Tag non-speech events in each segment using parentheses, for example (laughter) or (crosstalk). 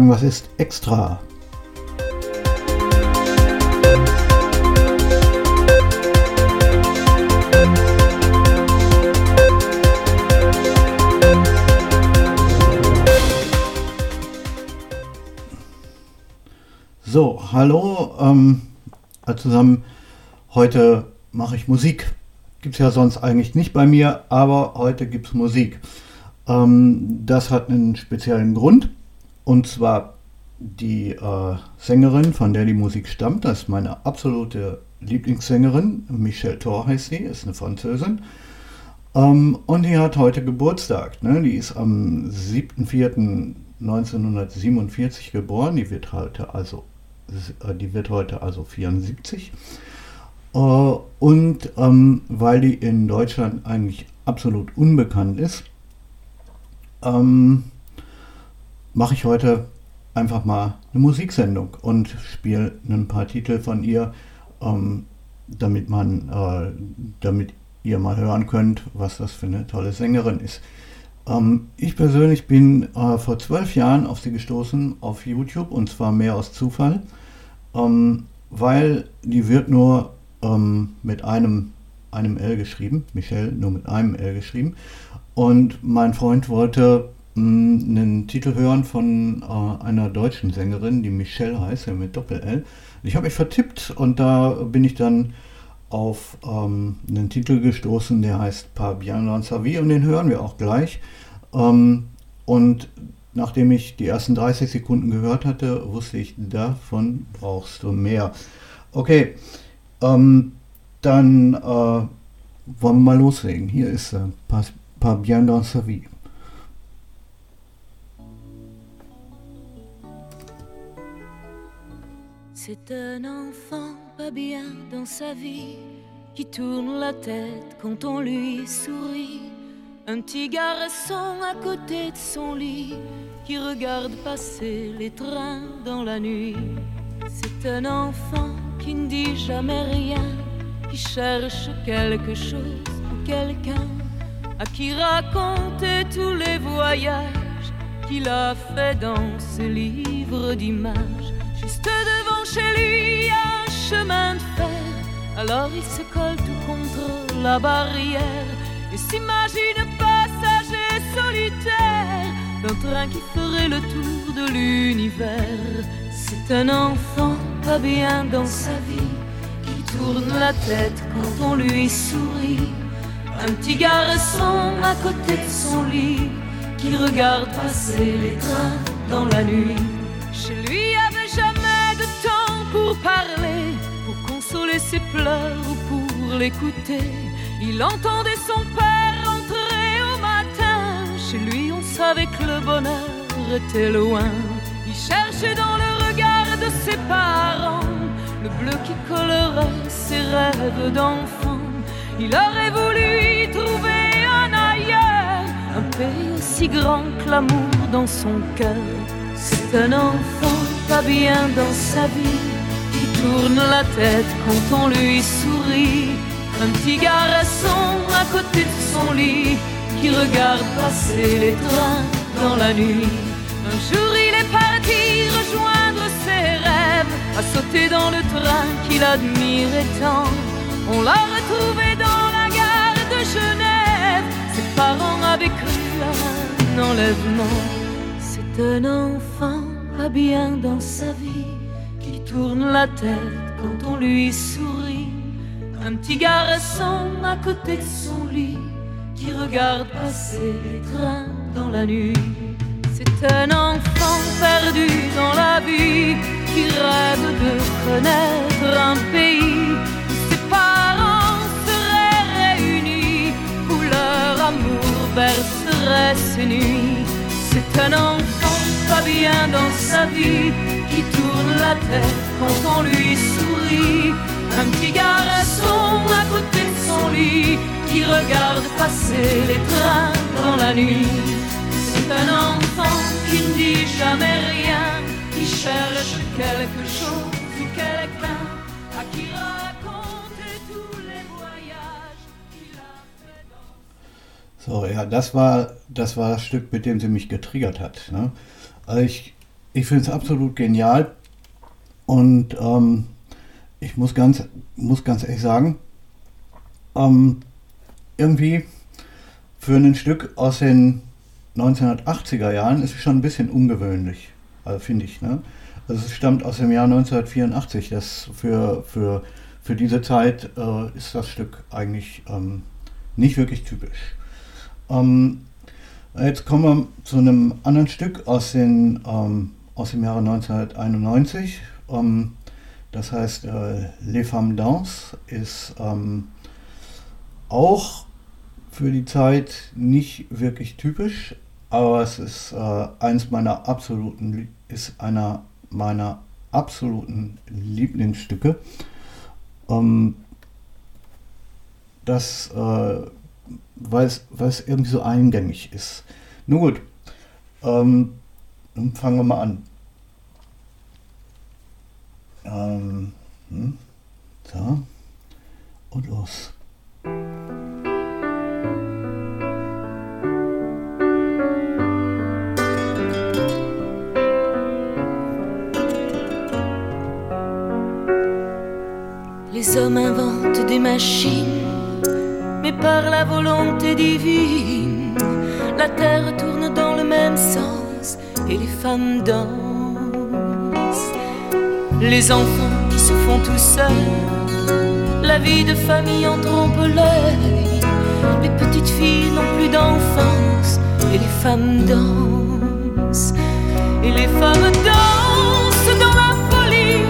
sagen, was ist extra? So, hallo ähm, zusammen. Heute mache ich Musik. Gibt es ja sonst eigentlich nicht bei mir, aber heute gibt es Musik. Ähm, das hat einen speziellen Grund. Und zwar die äh, Sängerin, von der die Musik stammt, das ist meine absolute Lieblingssängerin. Michelle Thor heißt sie, ist eine Französin. Ähm, und die hat heute Geburtstag. Ne? Die ist am 7.4.1947 geboren. Die wird heute also äh, die wird heute also 74. Äh, und ähm, weil die in Deutschland eigentlich absolut unbekannt ist, ähm, mache ich heute einfach mal eine Musiksendung und spiele ein paar Titel von ihr, ähm, damit man, äh, damit ihr mal hören könnt, was das für eine tolle Sängerin ist. Ähm, ich persönlich bin äh, vor zwölf Jahren auf sie gestoßen auf YouTube und zwar mehr aus Zufall ähm, weil die wird nur ähm, mit einem, einem L geschrieben, Michelle nur mit einem L geschrieben. Und mein Freund wollte einen Titel hören von äh, einer deutschen Sängerin, die Michelle heißt, ja mit Doppel-L. Ich habe mich vertippt und da bin ich dann auf ähm, einen Titel gestoßen, der heißt Par bien dans sa vie und den hören wir auch gleich. Ähm, und nachdem ich die ersten 30 Sekunden gehört hatte, wusste ich, davon brauchst du mehr. Okay, ähm, dann äh, wollen wir mal loslegen. Hier ist äh, Pas, Pas bien dans sa vie. C'est un enfant pas bien dans sa vie qui tourne la tête quand on lui sourit. Un petit garçon à côté de son lit qui regarde passer les trains dans la nuit. C'est un enfant qui ne dit jamais rien, qui cherche quelque chose ou quelqu'un à qui raconter tous les voyages qu'il a fait dans ce livre d'images. Juste devant chez lui, un chemin de fer. Alors il se colle tout contre la barrière et s'imagine passager solitaire d'un train qui ferait le tour de l'univers. C'est un enfant pas bien dans sa vie qui tourne la tête quand on lui sourit. Un petit garçon à côté de son lit qui regarde passer les trains dans la nuit. Chez lui parler, pour consoler ses pleurs ou pour l'écouter. Il entendait son père rentrer au matin. Chez lui, on savait que le bonheur était loin. Il cherchait dans le regard de ses parents le bleu qui collerait ses rêves d'enfant. Il aurait voulu y trouver un ailleurs, un pays aussi grand que l'amour dans son cœur. C'est un enfant pas bien dans sa vie, tourne la tête quand on lui sourit un petit garçon à côté de son lit qui regarde passer les trains dans la nuit. Un jour il est parti rejoindre ses rêves, à sauter dans le train qu'il admirait tant. On l'a retrouvé dans la gare de Genève, ses parents avaient cru à un enlèvement. C'est un enfant pas bien dans sa vie tourne la tête quand on lui sourit un petit garçon à côté de son lit qui regarde passer les trains dans la nuit. C'est un enfant perdu dans la vie qui rêve de connaître un pays ses parents seraient réunis, où leur amour bercerait ses nuits. C'est un enfant pas bien dans sa vie tourne la tête quand on lui sourit un petit garçon à côté de son lit qui regarde passer les trains dans la nuit. C'est un enfant qui ne dit jamais rien, qui cherche quelque chose. So, ja, das war, das war das Stück, mit dem sie mich getriggert hat. Ne? Also ich ich finde es absolut genial. Und ähm, ich muss ganz, muss ganz ehrlich sagen, ähm, irgendwie für ein Stück aus den 1980er Jahren ist es schon ein bisschen ungewöhnlich, also finde ich. Ne? Also es stammt aus dem Jahr 1984. Das für, für, für diese Zeit äh, ist das Stück eigentlich ähm, nicht wirklich typisch. Ähm, jetzt kommen wir zu einem anderen Stück aus, den, ähm, aus dem Jahre 1991. Ähm, das heißt, äh, Les Femmes Danse ist ähm, auch für die Zeit nicht wirklich typisch, aber es ist äh, eins meiner absoluten, ist einer meiner absoluten Lieblingsstücke. Ähm, das, äh, weil es irgendwie so eingängig ist. Nun gut, ähm, fangen wir mal an. Hm? Les hommes inventent des machines, mais par la volonté divine, la terre tourne dans le même sens et les femmes dansent. Les enfants qui se font tout seuls, la vie de famille en trompe l'œil. Les petites filles n'ont plus d'enfance et les femmes dansent. Et les femmes dansent dans la folie,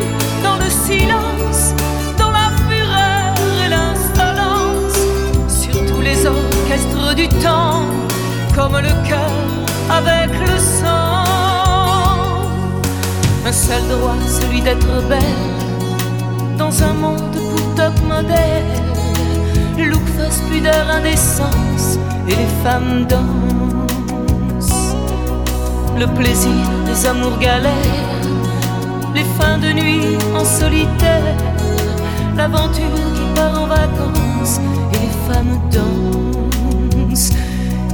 dans le silence du temps, comme le cœur avec le sang. Un seul droit, celui d'être belle, dans un monde pour top modèle. Look, face, pudeur, indécence, et les femmes dansent. Le plaisir des amours galères, les fins de nuit en solitaire, l'aventure qui part en vacances, et les femmes dansent.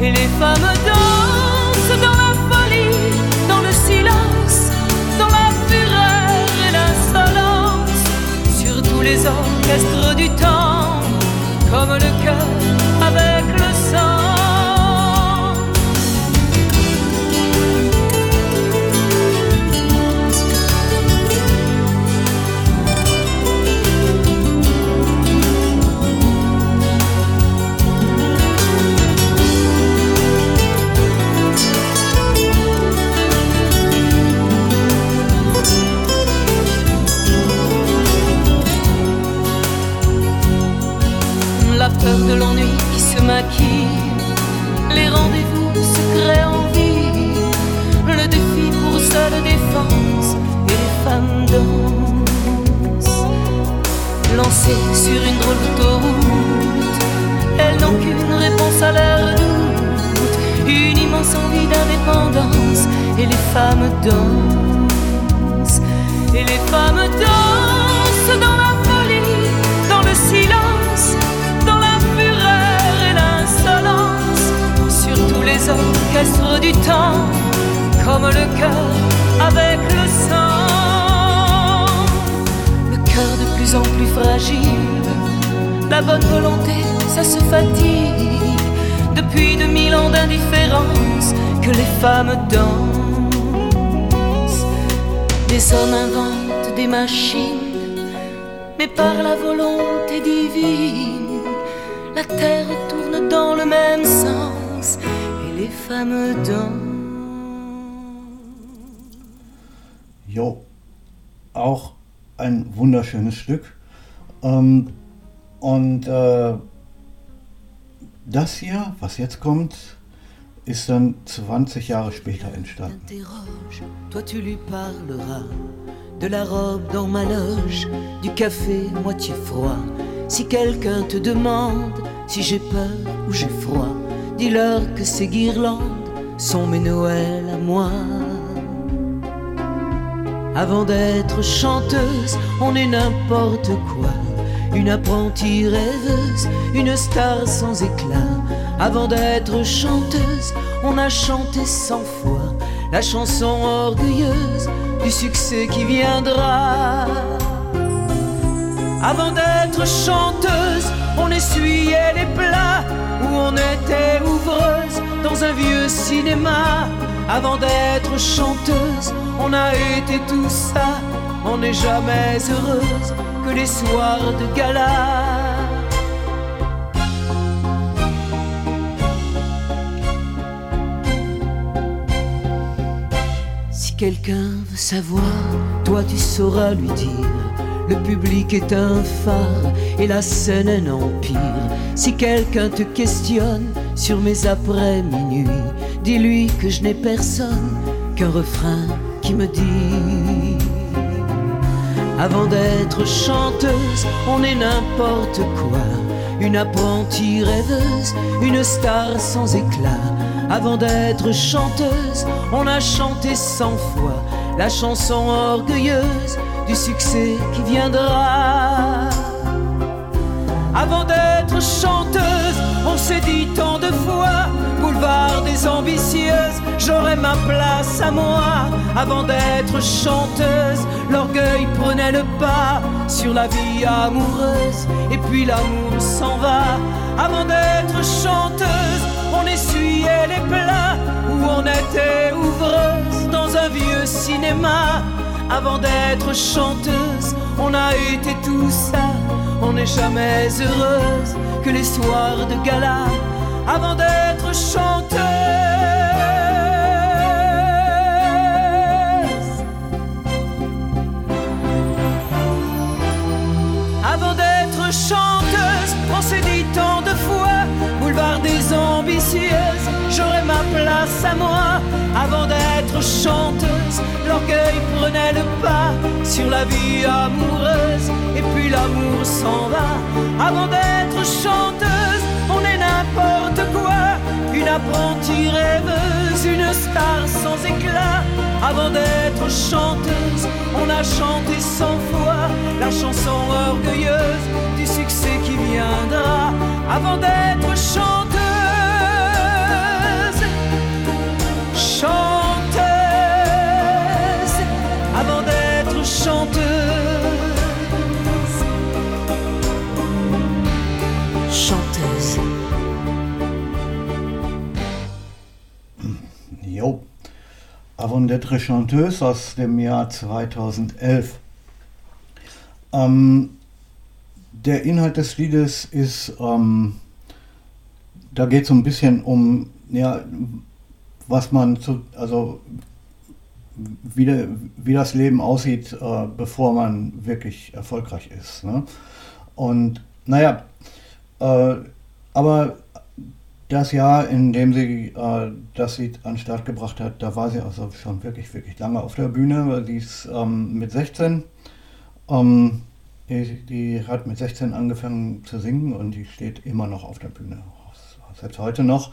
Et les femmes dansent dans la folie, dans le silence, les orchestres du temps, comme le cœur de l'ennui qui se maquille, les rendez-vous secrets en vie, le défi pour seule défense et les femmes dansent. Lancées sur une drôle d'autoroute, elles n'ont qu'une réponse à leur doute, une immense envie d'indépendance et les femmes dansent. Les orchestres du temps, comme le cœur avec le sang. Le cœur de plus en plus fragile, la bonne volonté, ça se fatigue. Depuis de mille ans d'indifférence que les femmes dansent. Les hommes inventent des machines, mais par la volonté divine, la terre tourne dans le même sens les femmes Jo, auch ein wunderschönes Stück. Ähm, und äh, das hier, was jetzt kommt, ist dann 20 Jahre später entstanden. Toi tu lui parleras de la robe dans ma loge, du café moitié froid. Si quelqu'un te demande si j'ai peur ou j'ai froid, Dis-leur que ces guirlandes sont mes Noëls à moi. Avant d'être chanteuse, on est n'importe quoi. Une apprentie rêveuse, une star sans éclat. Avant d'être chanteuse, on a chanté cent fois la chanson orgueilleuse du succès qui viendra. Avant d'être chanteuse, on essuyait les plats on était ouvreuse dans un vieux cinéma. Avant d'être chanteuse, on a été tout ça. On n'est jamais heureuse que les soirs de gala. Si quelqu'un veut savoir, toi tu sauras lui dire. Le public est un phare et la scène un empire. Si quelqu'un te questionne sur mes après-minuit, dis-lui que je n'ai personne qu'un refrain qui me dit. Avant d'être chanteuse, on est n'importe quoi. Une apprentie rêveuse, une star sans éclat. Avant d'être chanteuse, on a chanté cent fois la chanson orgueilleuse du succès qui viendra. Avant d'être chanteuse, on s'est dit tant de fois, boulevard des ambitieuses, j'aurais ma place à moi. Avant d'être chanteuse, l'orgueil prenait le pas sur la vie amoureuse, et puis l'amour s'en va. Avant d'être chanteuse, on essuyait les plats on était ouvreuse dans un vieux cinéma. Avant d'être chanteuse, on a été tout ça. On n'est jamais heureuse que les soirs de gala. Avant d'être chanteuse. Avant d'être chanteuse, j'aurais ma place à moi. Avant d'être chanteuse, l'orgueil prenait le pas sur la vie amoureuse, et puis l'amour s'en va. Avant d'être chanteuse, on est n'importe quoi, une apprentie rêveuse, une star sans éclat. Avant d'être chanteuse, on a chanté cent fois la chanson orgueilleuse du succès qui viendra. Avant d'être chanteuse, Avant d'être chanteuse aus dem Jahr 2011. Ähm, der Inhalt des Liedes ist, ähm, da geht es so ein bisschen um, ja, was man zu, also wie, de, wie das Leben aussieht, äh, bevor man wirklich erfolgreich ist. Ne? Und naja, äh, aber das Jahr, in dem sie äh, das Lied an den Start gebracht hat, da war sie also schon wirklich, wirklich lange auf der Bühne, weil sie ist ähm, mit 16. Ähm, die, die, hat mit 16 angefangen zu singen und die steht immer noch auf der Bühne, selbst heute noch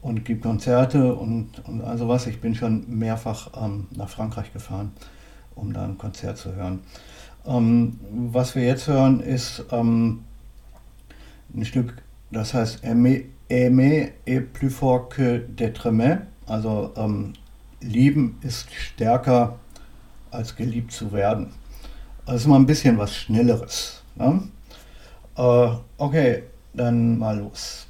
und gibt Konzerte und, und also was. Ich bin schon mehrfach ähm, nach Frankreich gefahren, um da ein Konzert zu hören. Ähm, was wir jetzt hören, ist ähm, ein Stück, das heißt Aimer, est plus fort que aimé. Also ähm, lieben ist stärker als geliebt zu werden. Ist mal ein bisschen was Schnelleres. Ne? Äh, okay, dann mal los.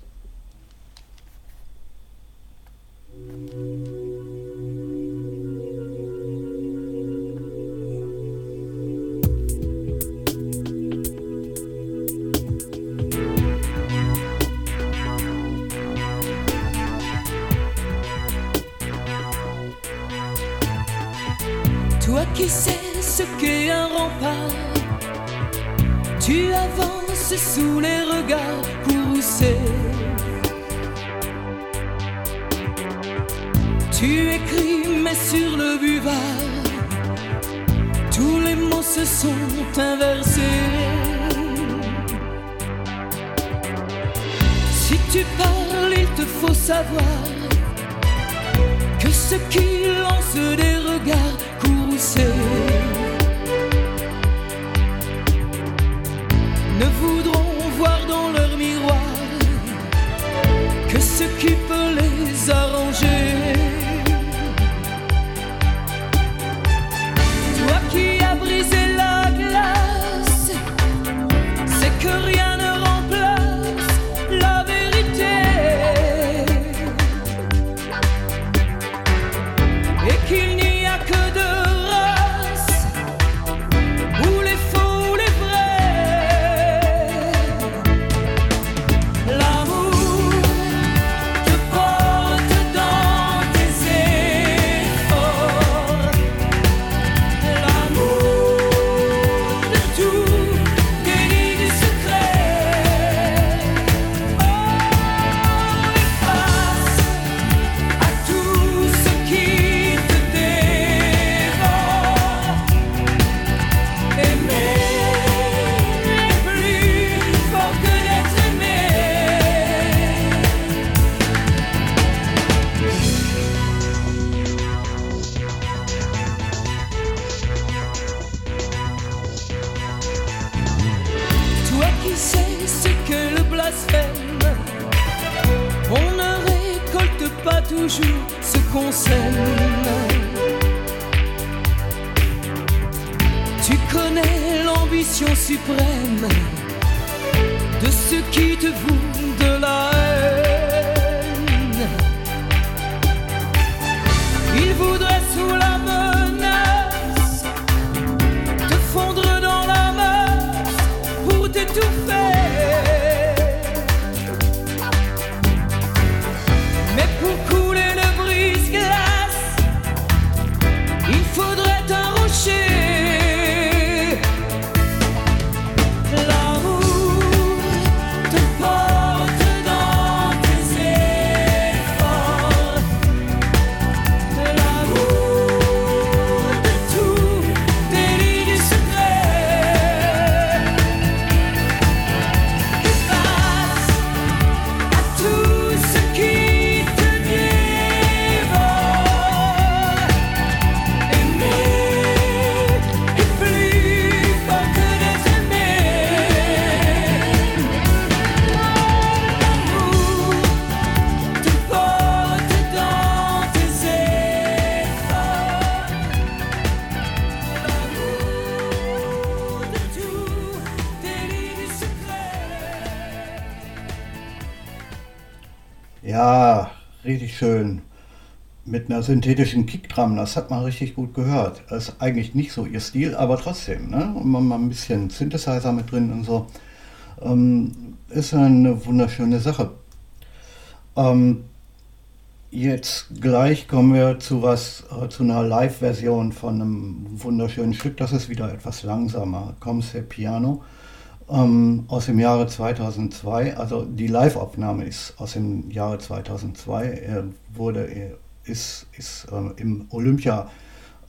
Tu avances sous les regards courroucés. Tu écris, mais sur le buvard, tous les mots se sont inversés. Si tu parles, il te faut savoir que ceux qui lancent des regards courroucés que Tu connais l'ambition suprême Mit einer synthetischen Kickdrum, das hat man richtig gut gehört. Das ist eigentlich nicht so ihr Stil, aber trotzdem, ne? Und man mal ein bisschen Synthesizer mit drin und so. Ähm, ist eine wunderschöne Sache. Ähm, jetzt gleich kommen wir zu was, äh, zu einer Live-Version von einem wunderschönen Stück. Das ist wieder etwas langsamer. Comse Piano ähm, aus dem Jahre 2002. Also die Live-Aufnahme ist aus dem Jahre 2002. Er wurde, er ist, ist ähm, im Olympia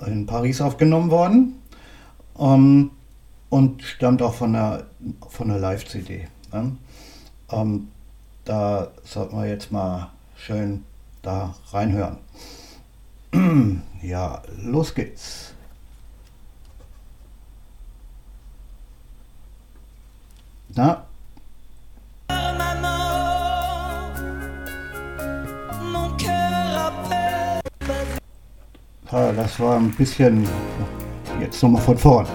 in Paris aufgenommen worden ähm, und stammt auch von der, von der Live-CD. Ne? Ähm, da sollten wir jetzt mal schön da reinhören. (clears throat) ja, los geht's. Na, Maman, das war ein bisschen. Jetzt nochmal von vorn.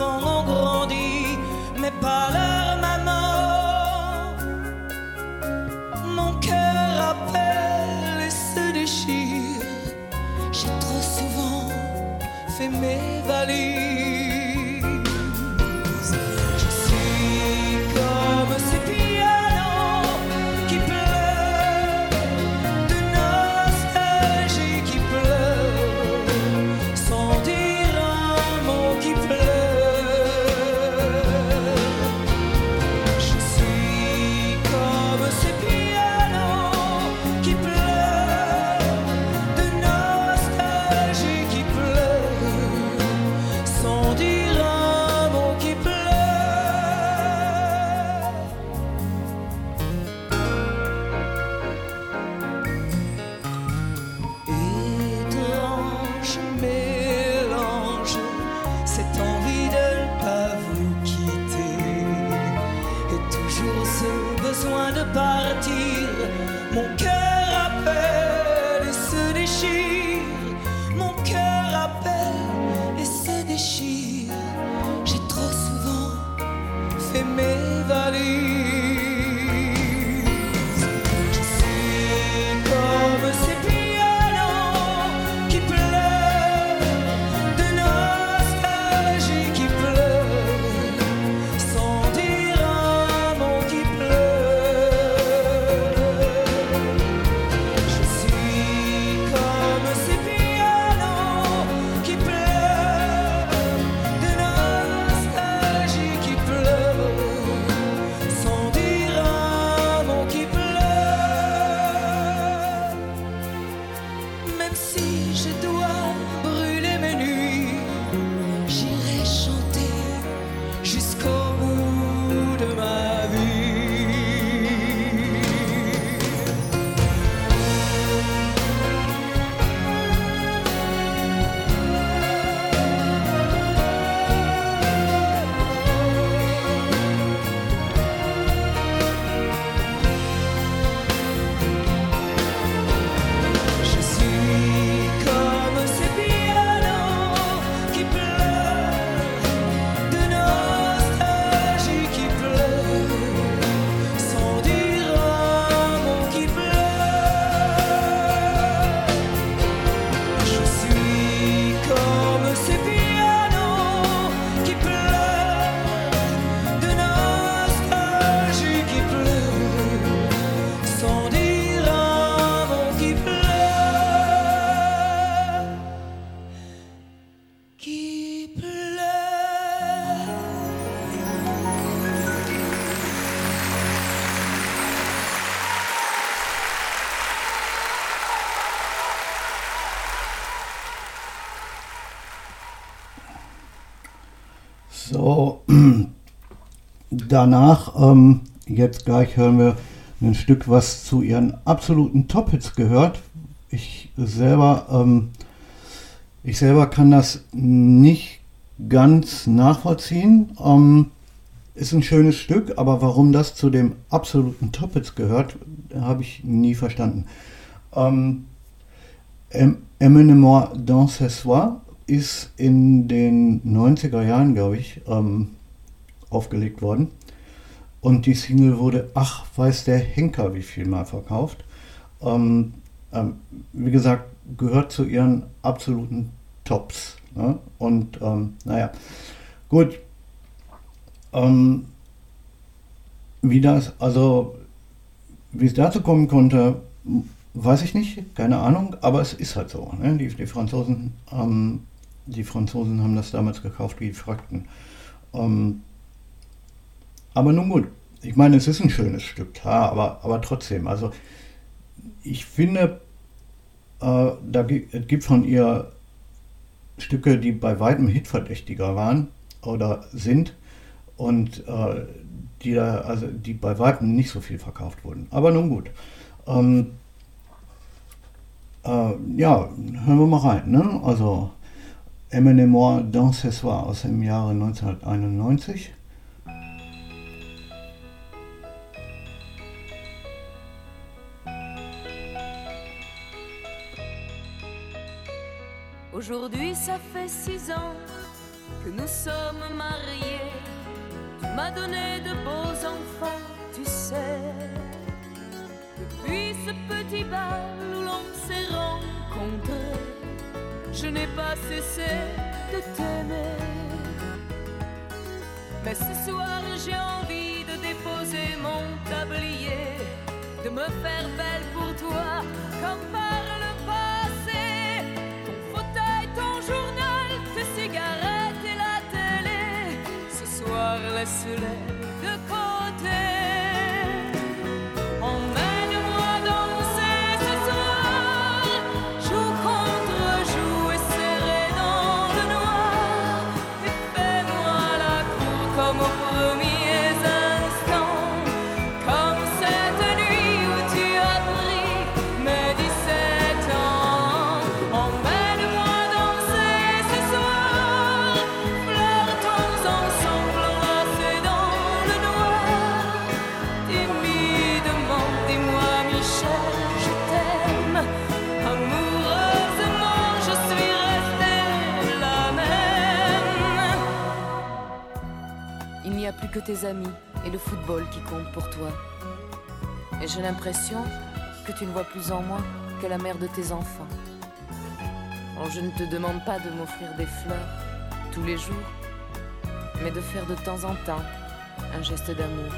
Enfants ont grandi, mais pas leur maman. Mon cœur appelle et se déchire. J'ai trop souvent fait mes valises. Danach, ähm, jetzt gleich hören wir ein Stück, was zu ihren absoluten Top-Hits gehört. Ich selber, ähm, ich selber kann das nicht ganz nachvollziehen. Ähm, ist ein schönes Stück, aber warum das zu dem absoluten Top-Hits gehört, habe ich nie verstanden. Ähm, Amenement dans ce soir ist in den 90er Jahren, glaube ich, ähm, aufgelegt worden. Und die Single wurde, ach, weiß der Henker, wie viel mal verkauft. Ähm, ähm, wie gesagt, gehört zu ihren absoluten Tops. Ne? Und ähm, naja, gut. Ähm, wie das, also wie es dazu kommen konnte, weiß ich nicht, keine Ahnung, aber es ist halt so. Ne? Die, die, Franzosen, ähm, die Franzosen haben das damals gekauft wie Frakten. Ähm, aber nun gut, ich meine, es ist ein schönes Stück, ja, aber, aber trotzdem, also ich finde, äh, da gibt, es gibt von ihr Stücke, die bei weitem hitverdächtiger waren oder sind und äh, die, da, also die bei weitem nicht so viel verkauft wurden. Aber nun gut. Ähm, äh, ja, hören wir mal rein. Ne? Also Emmenemore dans ce soir aus dem Jahre 1991. Aujourd'hui, ça fait six ans que nous sommes mariés. Tu m'as donné de beaux enfants, tu sais. Depuis ce petit bal où l'on s'est rencontrés, je n'ai pas cessé de t'aimer. Mais ce soir, j'ai envie de déposer mon tablier, de me faire belle pour toi, comme par le tes amis et le football qui comptent pour toi. Et j'ai l'impression que tu ne vois plus en moi que la mère de tes enfants. Je ne te demande pas de m'offrir des fleurs tous les jours, mais de faire de temps en temps un geste d'amour.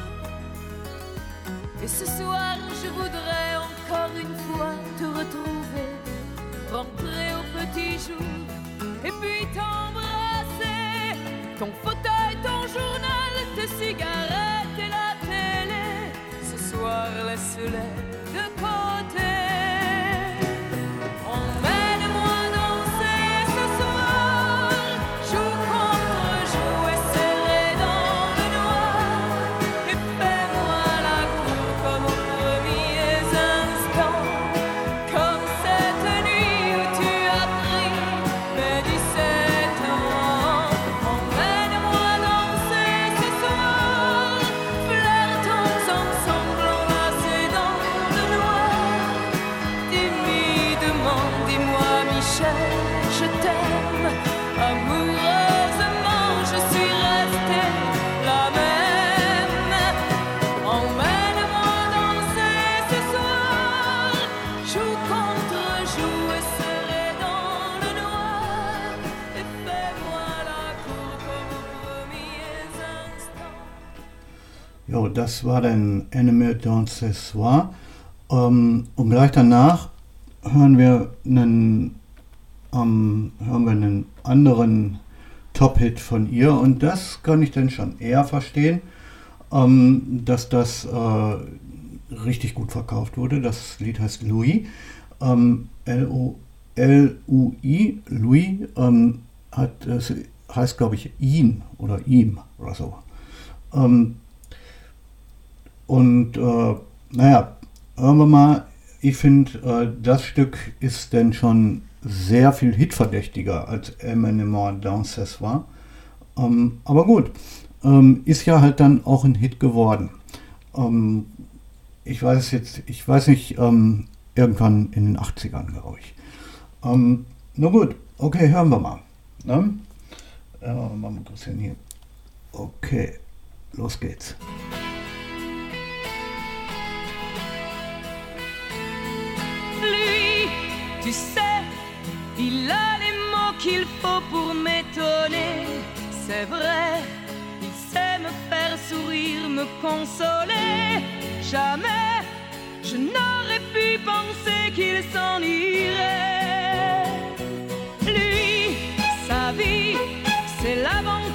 Et ce soir, je voudrais encore une fois te retrouver, rentrer au petit jour, et puis t'embrasser, ton fauteuil, cigarettes et la télé. Ce soir, laisse-les de côté. Das war dann Enemy Don't Say Soir. Ähm, und gleich danach hören wir einen, ähm, hören wir einen anderen Top-Hit von ihr und das kann ich dann schon eher verstehen, ähm, dass das äh, richtig gut verkauft wurde. Das Lied heißt Louis, ähm, L-U-I, Louis, ähm, hat, das heißt glaube ich ihn oder ihm oder so. Ähm, und äh, naja, hören wir mal, ich finde, äh, das Stück ist denn schon sehr viel hitverdächtiger als Eminem Downstairs war. Ähm, aber gut, ähm, ist ja halt dann auch ein Hit geworden. Ähm, ich weiß jetzt, ich weiß nicht, ähm, irgendwann in den 80ern, glaube ich. Ähm, na gut, okay, hören wir mal. Ne? Äh, mal ein bisschen hier. Okay, los geht's. Tu sais, il a les mots qu'il faut pour m'étonner. C'est vrai, il sait me faire sourire, me consoler. Jamais je n'aurais pu penser qu'il s'en irait. Lui, sa vie, c'est l'aventure,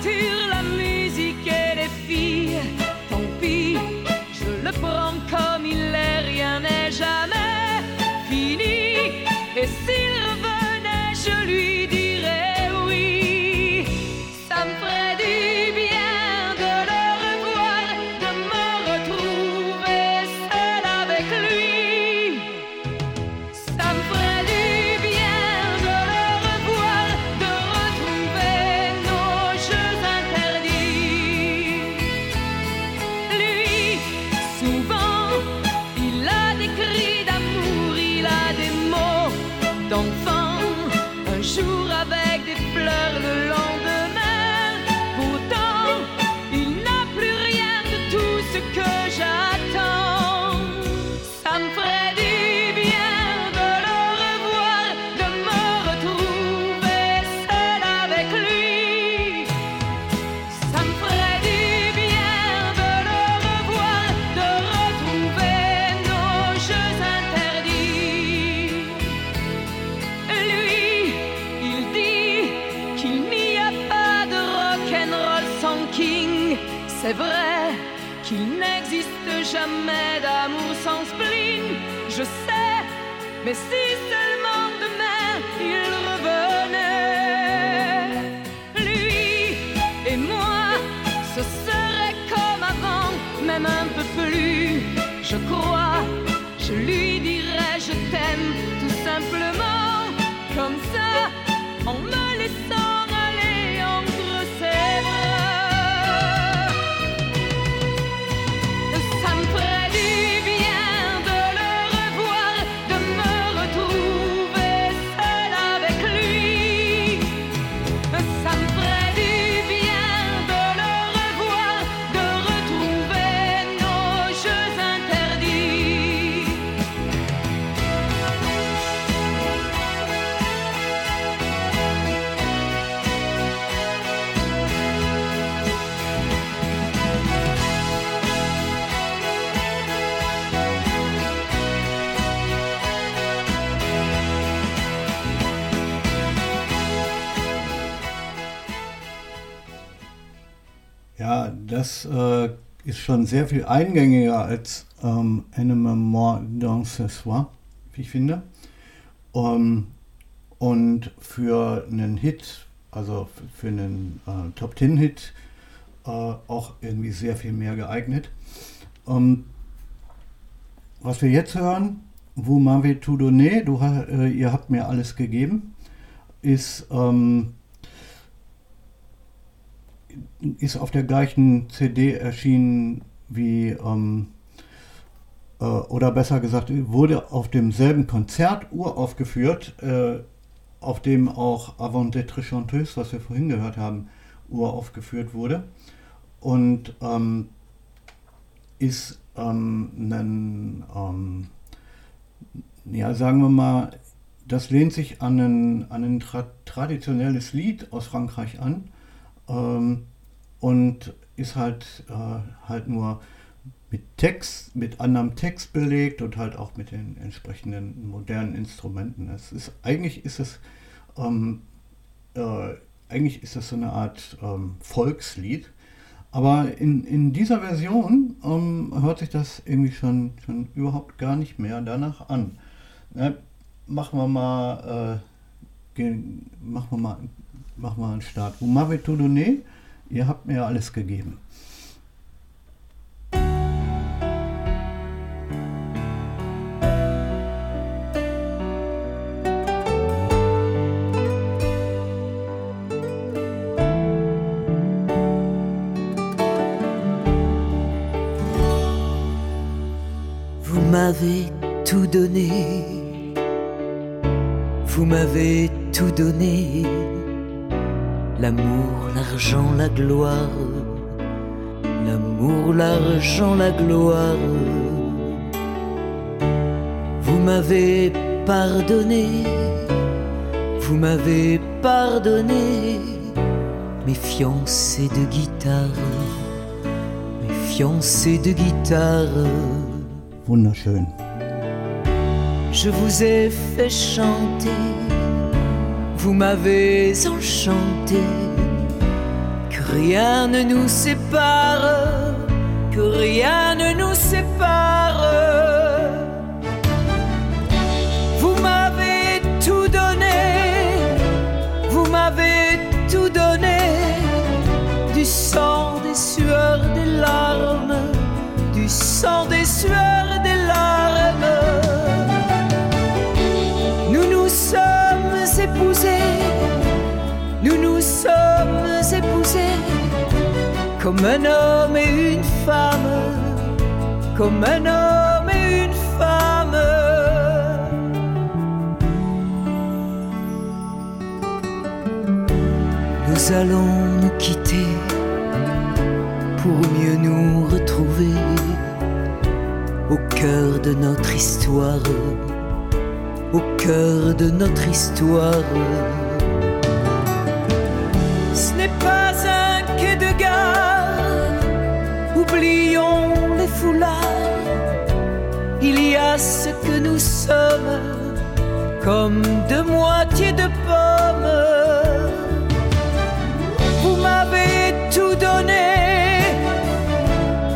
das äh, ist schon sehr viel eingängiger als ähm, Animal More Dans ce Soir, wie ich finde. Ähm, und für einen Hit, also für einen äh, Top Ten Hit, äh, auch irgendwie sehr viel mehr geeignet. Ähm, was wir jetzt hören, Vous m'avez tout donné, du, äh, ihr habt mir alles gegeben, ist ähm, ist auf der gleichen CD erschienen wie, ähm, äh, oder besser gesagt, wurde auf demselben Konzert uraufgeführt äh, auf dem auch Avant d'être chanteuse, was wir vorhin gehört haben, uraufgeführt wurde. Und ähm, ist ähm, ein, ähm, ja, sagen wir mal, das lehnt sich an ein, an ein tra traditionelles Lied aus Frankreich an ähm, und ist halt, äh, halt nur mit Text, mit anderem Text belegt und halt auch mit den entsprechenden modernen Instrumenten. Es ist, eigentlich ist es ähm, äh, eigentlich ist das so eine Art ähm, Volkslied. Aber in, in dieser Version ähm, hört sich das irgendwie schon, schon überhaupt gar nicht mehr danach an. Ne? Machen wir mal, äh, gehen, machen wir mal, machen wir einen Start. Tout donné, ihr habt mir alles gegeben. m'avez tout donné, vous m'avez tout donné, l'amour, l'argent, la gloire, l'amour, l'argent, la gloire. Vous m'avez pardonné, vous m'avez pardonné, mes fiancés de guitare, mes fiancés de guitare. Wunderschön. Je vous ai fait chanter, vous m'avez enchanté, que rien ne nous sépare, que rien ne nous sépare. Vous m'avez tout donné, vous m'avez tout donné, du sang, des sueurs, des larmes, du sang, des comme un homme et une femme, comme un homme et une femme. Nous allons nous quitter pour mieux nous retrouver au cœur de notre histoire, au cœur de notre histoire. Il y a ce que nous sommes, comme deux moitiés de pommes. Vous m'avez tout donné,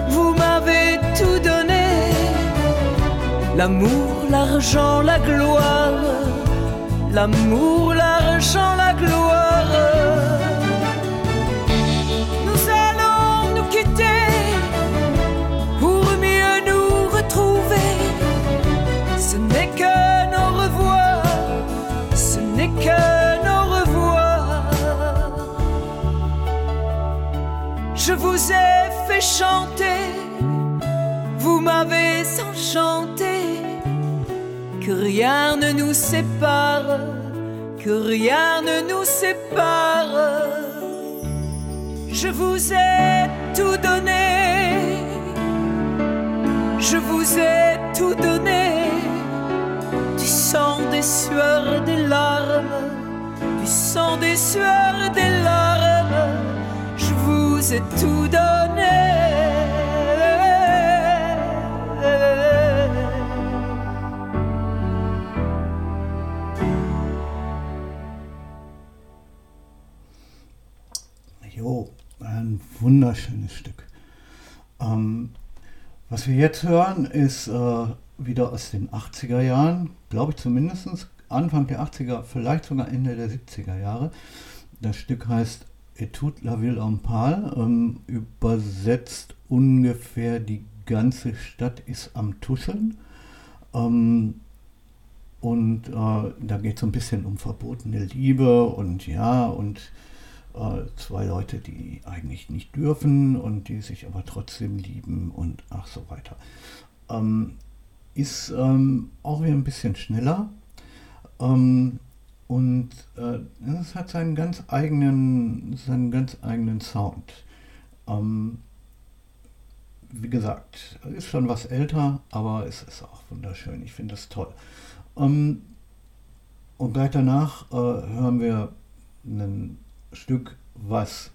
vous m'avez tout donné. L'amour, l'argent, la gloire. L'amour, l'argent, la gloire. Fait chanter, vous m'avez enchanté. Que rien ne nous sépare, que rien ne nous sépare. Je vous ai tout donné, je vous ai tout donné, du sang, des sueurs, des larmes, du sang, des sueurs, des larmes, je vous ai tout donné. Wunderschönes Stück. Ähm, was wir jetzt hören, ist äh, wieder aus den 80er Jahren, glaube ich zumindest Anfang der 80er, vielleicht sogar Ende der 70er Jahre. Das Stück heißt Etude la Ville en Pal, ähm, übersetzt ungefähr die ganze Stadt ist am Tuscheln. Ähm, und äh, da geht es so ein bisschen um verbotene Liebe und ja, und zwei Leute, die eigentlich nicht dürfen und die sich aber trotzdem lieben und ach so weiter. Ähm, ist ähm, auch wieder ein bisschen schneller. Ähm, und äh, es hat seinen ganz eigenen, seinen ganz eigenen Sound. Ähm, wie gesagt, ist schon was älter, aber es ist auch wunderschön. Ich finde das toll. Ähm, und gleich danach äh, hören wir ein Stück, was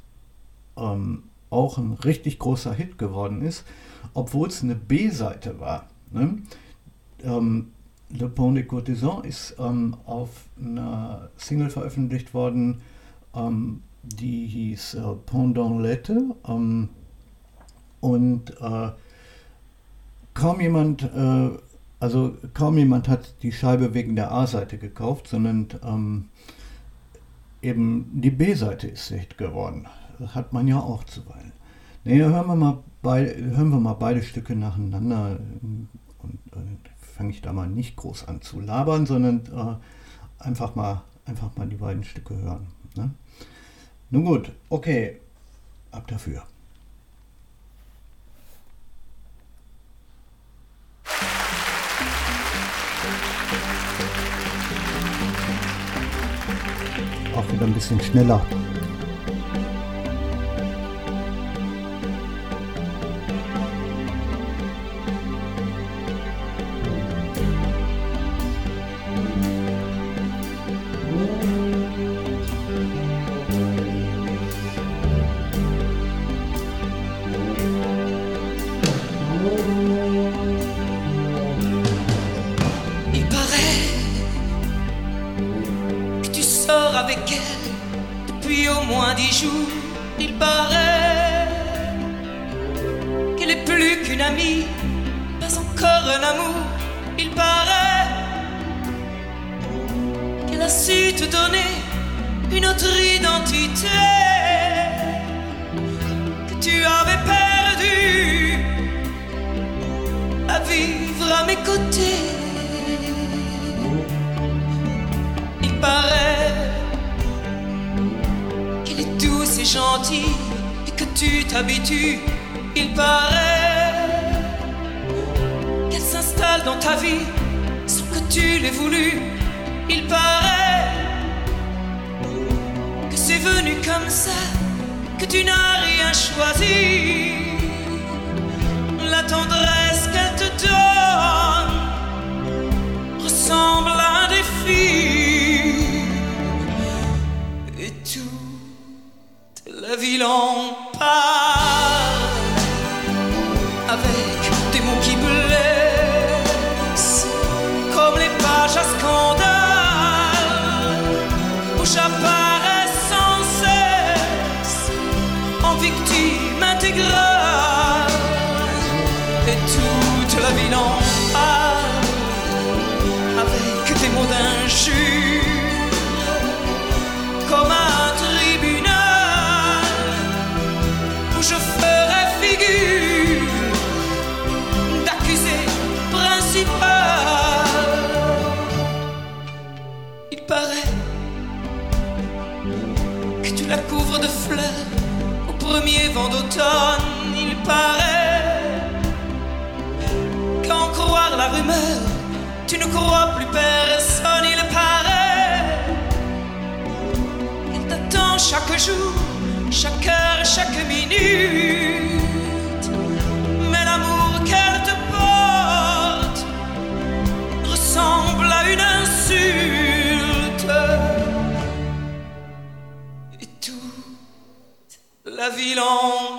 ähm, auch ein richtig großer Hit geworden ist, obwohl es eine B-Seite war. Ne? Ähm, Le Pont de Courtisan ist ähm, auf einer Single veröffentlicht worden, ähm, die hieß äh, Pont Lette. Ähm, und äh, kaum jemand, äh, also kaum jemand hat die Scheibe wegen der A-Seite gekauft, sondern ähm, eben die B-Seite ist Hit geworden. Das hat man ja auch zuweilen. Nee, hören wir mal beide, hören wir mal beide Stücke nacheinander und äh, fange ich da mal nicht groß an zu labern, sondern äh, einfach, mal, einfach mal die beiden Stücke hören. Ne? Nun gut, okay, ab dafür. Wieder ein bisschen schneller. su te donner une autre identité que tu avais perdue à vivre à mes côtés. Il paraît qu'il est doux et gentil et que tu t'habitues. Il paraît qu'elle s'installe dans ta vie sans que tu l'aies voulu. Il paraît venu comme ça, que tu n'as rien choisi. La tendresse qu'elle te donne ressemble à un défi. Et toute la ville en d'automne, il paraît qu'en croire la rumeur, tu ne crois plus personne, il paraît qu'elle t'attend chaque jour, chaque heure, chaque minute. Mais l'amour qu'elle te porte ressemble à une insulte. la ville en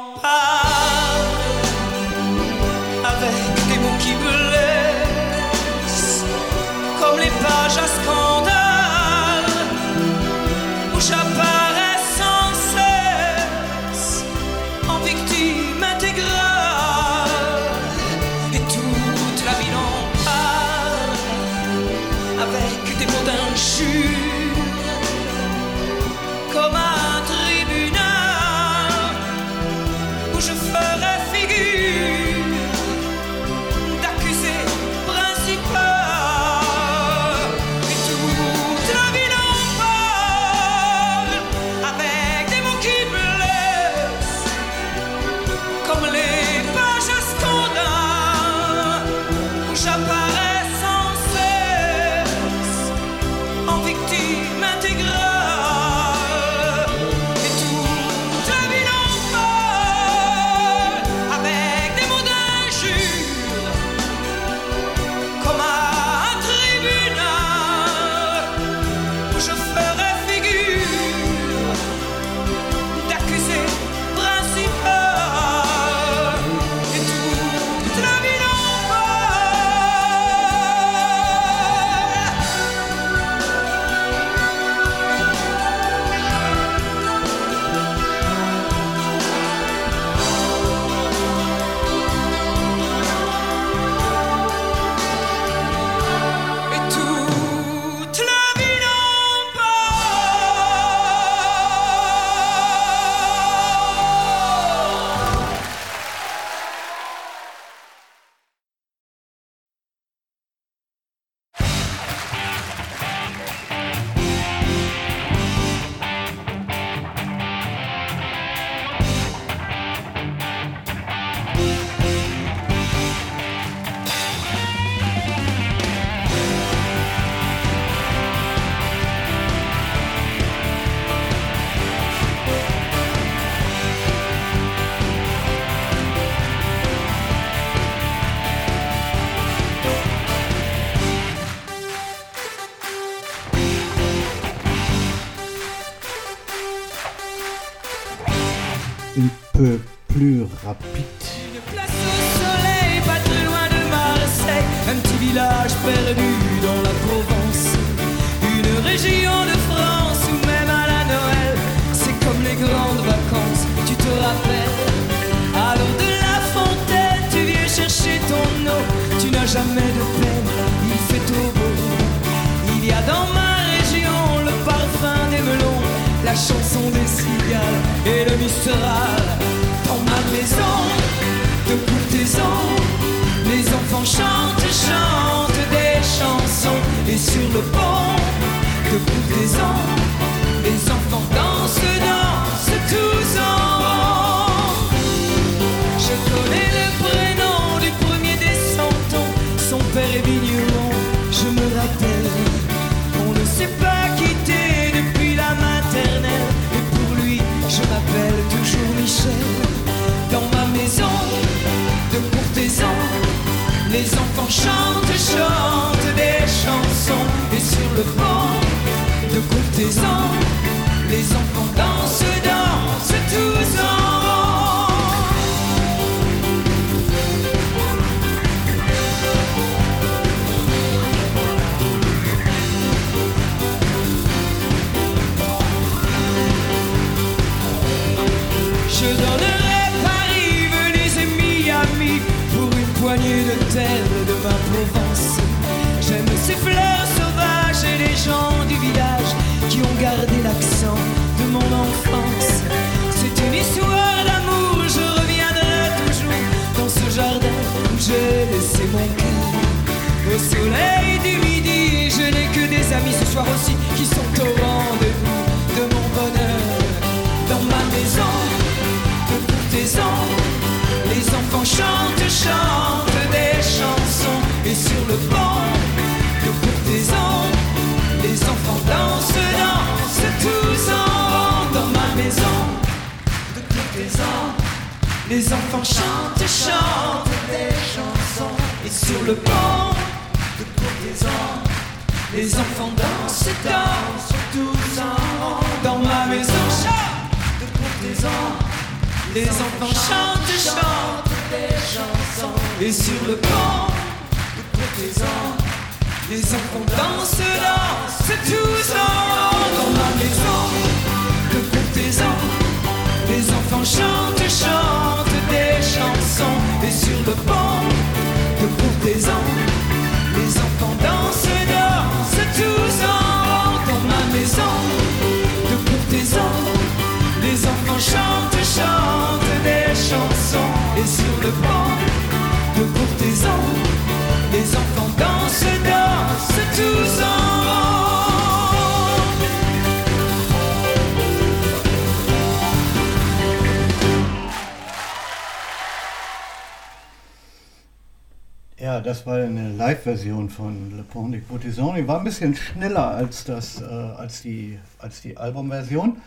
Live-Version von Le Pont de Courtisan. Die war ein bisschen schneller als, das, äh, als, die, als die Albumversion.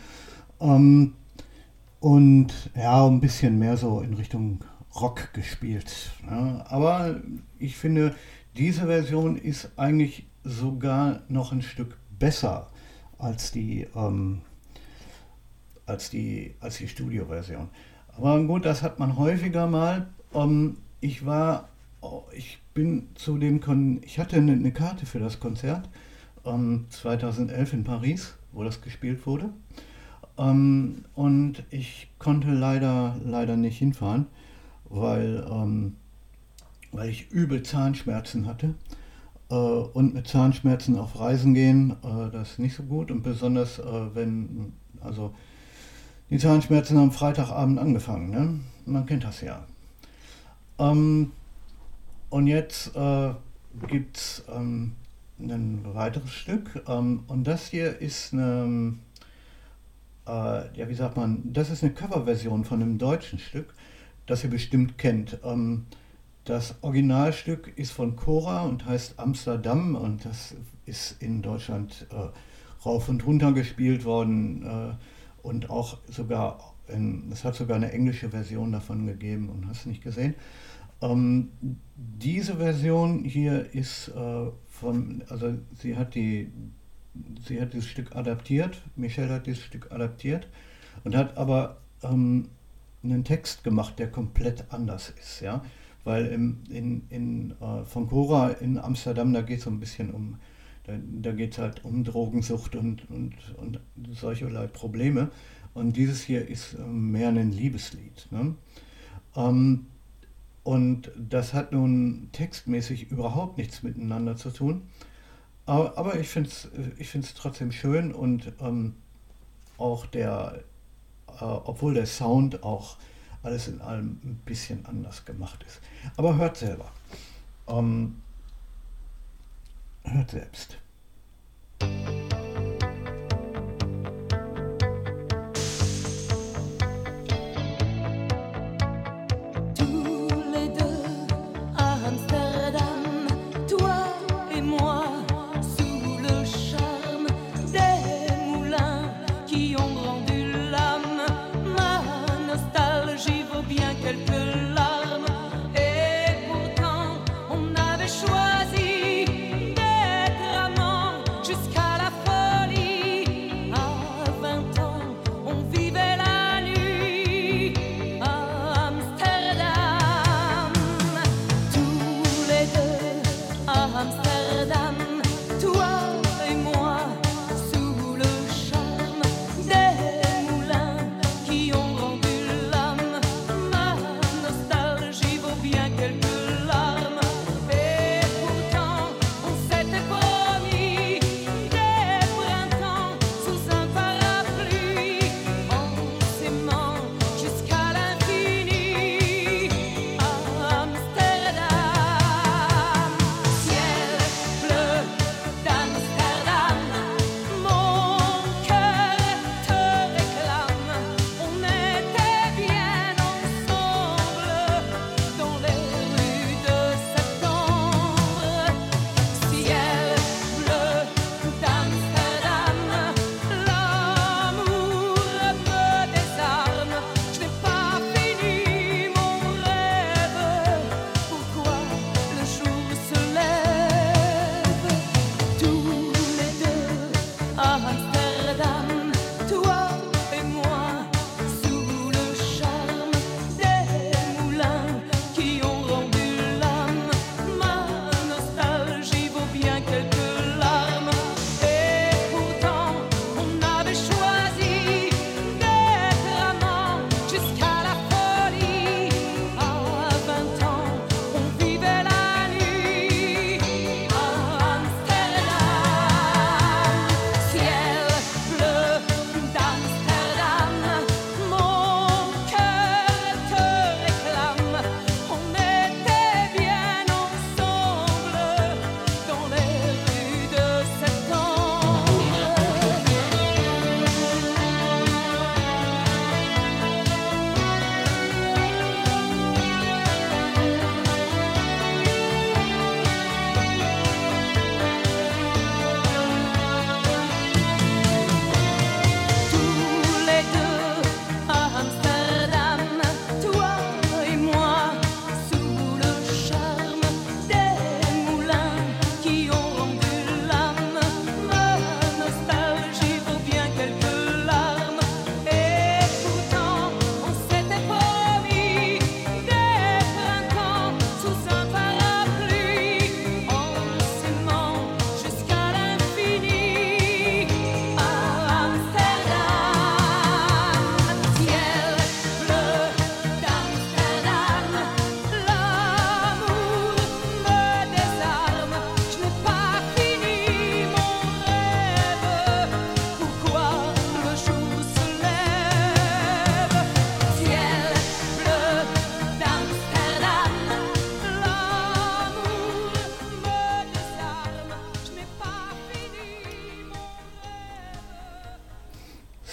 Ähm, und ja, ein bisschen mehr so in Richtung Rock gespielt. Ja. Aber ich finde, diese Version ist eigentlich sogar noch ein Stück besser als die, ähm, als die, als die Studioversion. Aber gut, das hat man häufiger mal. Ähm, ich war, ich bin zu dem, Kon ich hatte eine, Karte für das Konzert ähm, 2011 in Paris, wo das gespielt wurde. Ähm, und ich konnte leider, leider nicht hinfahren, weil, ähm, weil ich übel Zahnschmerzen hatte. Äh, und mit Zahnschmerzen auf Reisen gehen, äh, das ist nicht so gut. Und besonders, äh, wenn, also die Zahnschmerzen am Freitagabend angefangen, ne? Man kennt das ja. Ähm, und jetzt äh, gibt es ähm, ein weiteres Stück. Ähm, und das hier ist eine, äh, ja, wie sagt man, das ist eine Coverversion von einem deutschen Stück, das ihr bestimmt kennt. Ähm, das Originalstück ist von Cora und heißt Amsterdam und das ist in Deutschland äh, rauf und runter gespielt worden äh, und auch sogar, in, es hat sogar eine englische Version davon gegeben und hast nicht gesehen. Ähm, diese Version hier ist äh, von, also sie hat die, sie hat dieses Stück adaptiert, Michelle hat dieses Stück adaptiert und hat aber ähm, einen Text gemacht, der komplett anders ist, ja. Weil im, in, in, äh, von Cora in Amsterdam, da geht es so ein bisschen um, da, da geht es halt um Drogensucht und, und, und solcherlei Probleme. Und dieses hier ist äh, mehr ein Liebeslied. Ne? Ähm, und das hat nun textmäßig überhaupt nichts miteinander zu tun. Aber, aber ich finde es ich find's trotzdem schön und ähm, auch der, äh, obwohl der Sound auch alles in allem ein bisschen anders gemacht ist. Aber hört selber. Ähm, hört selbst.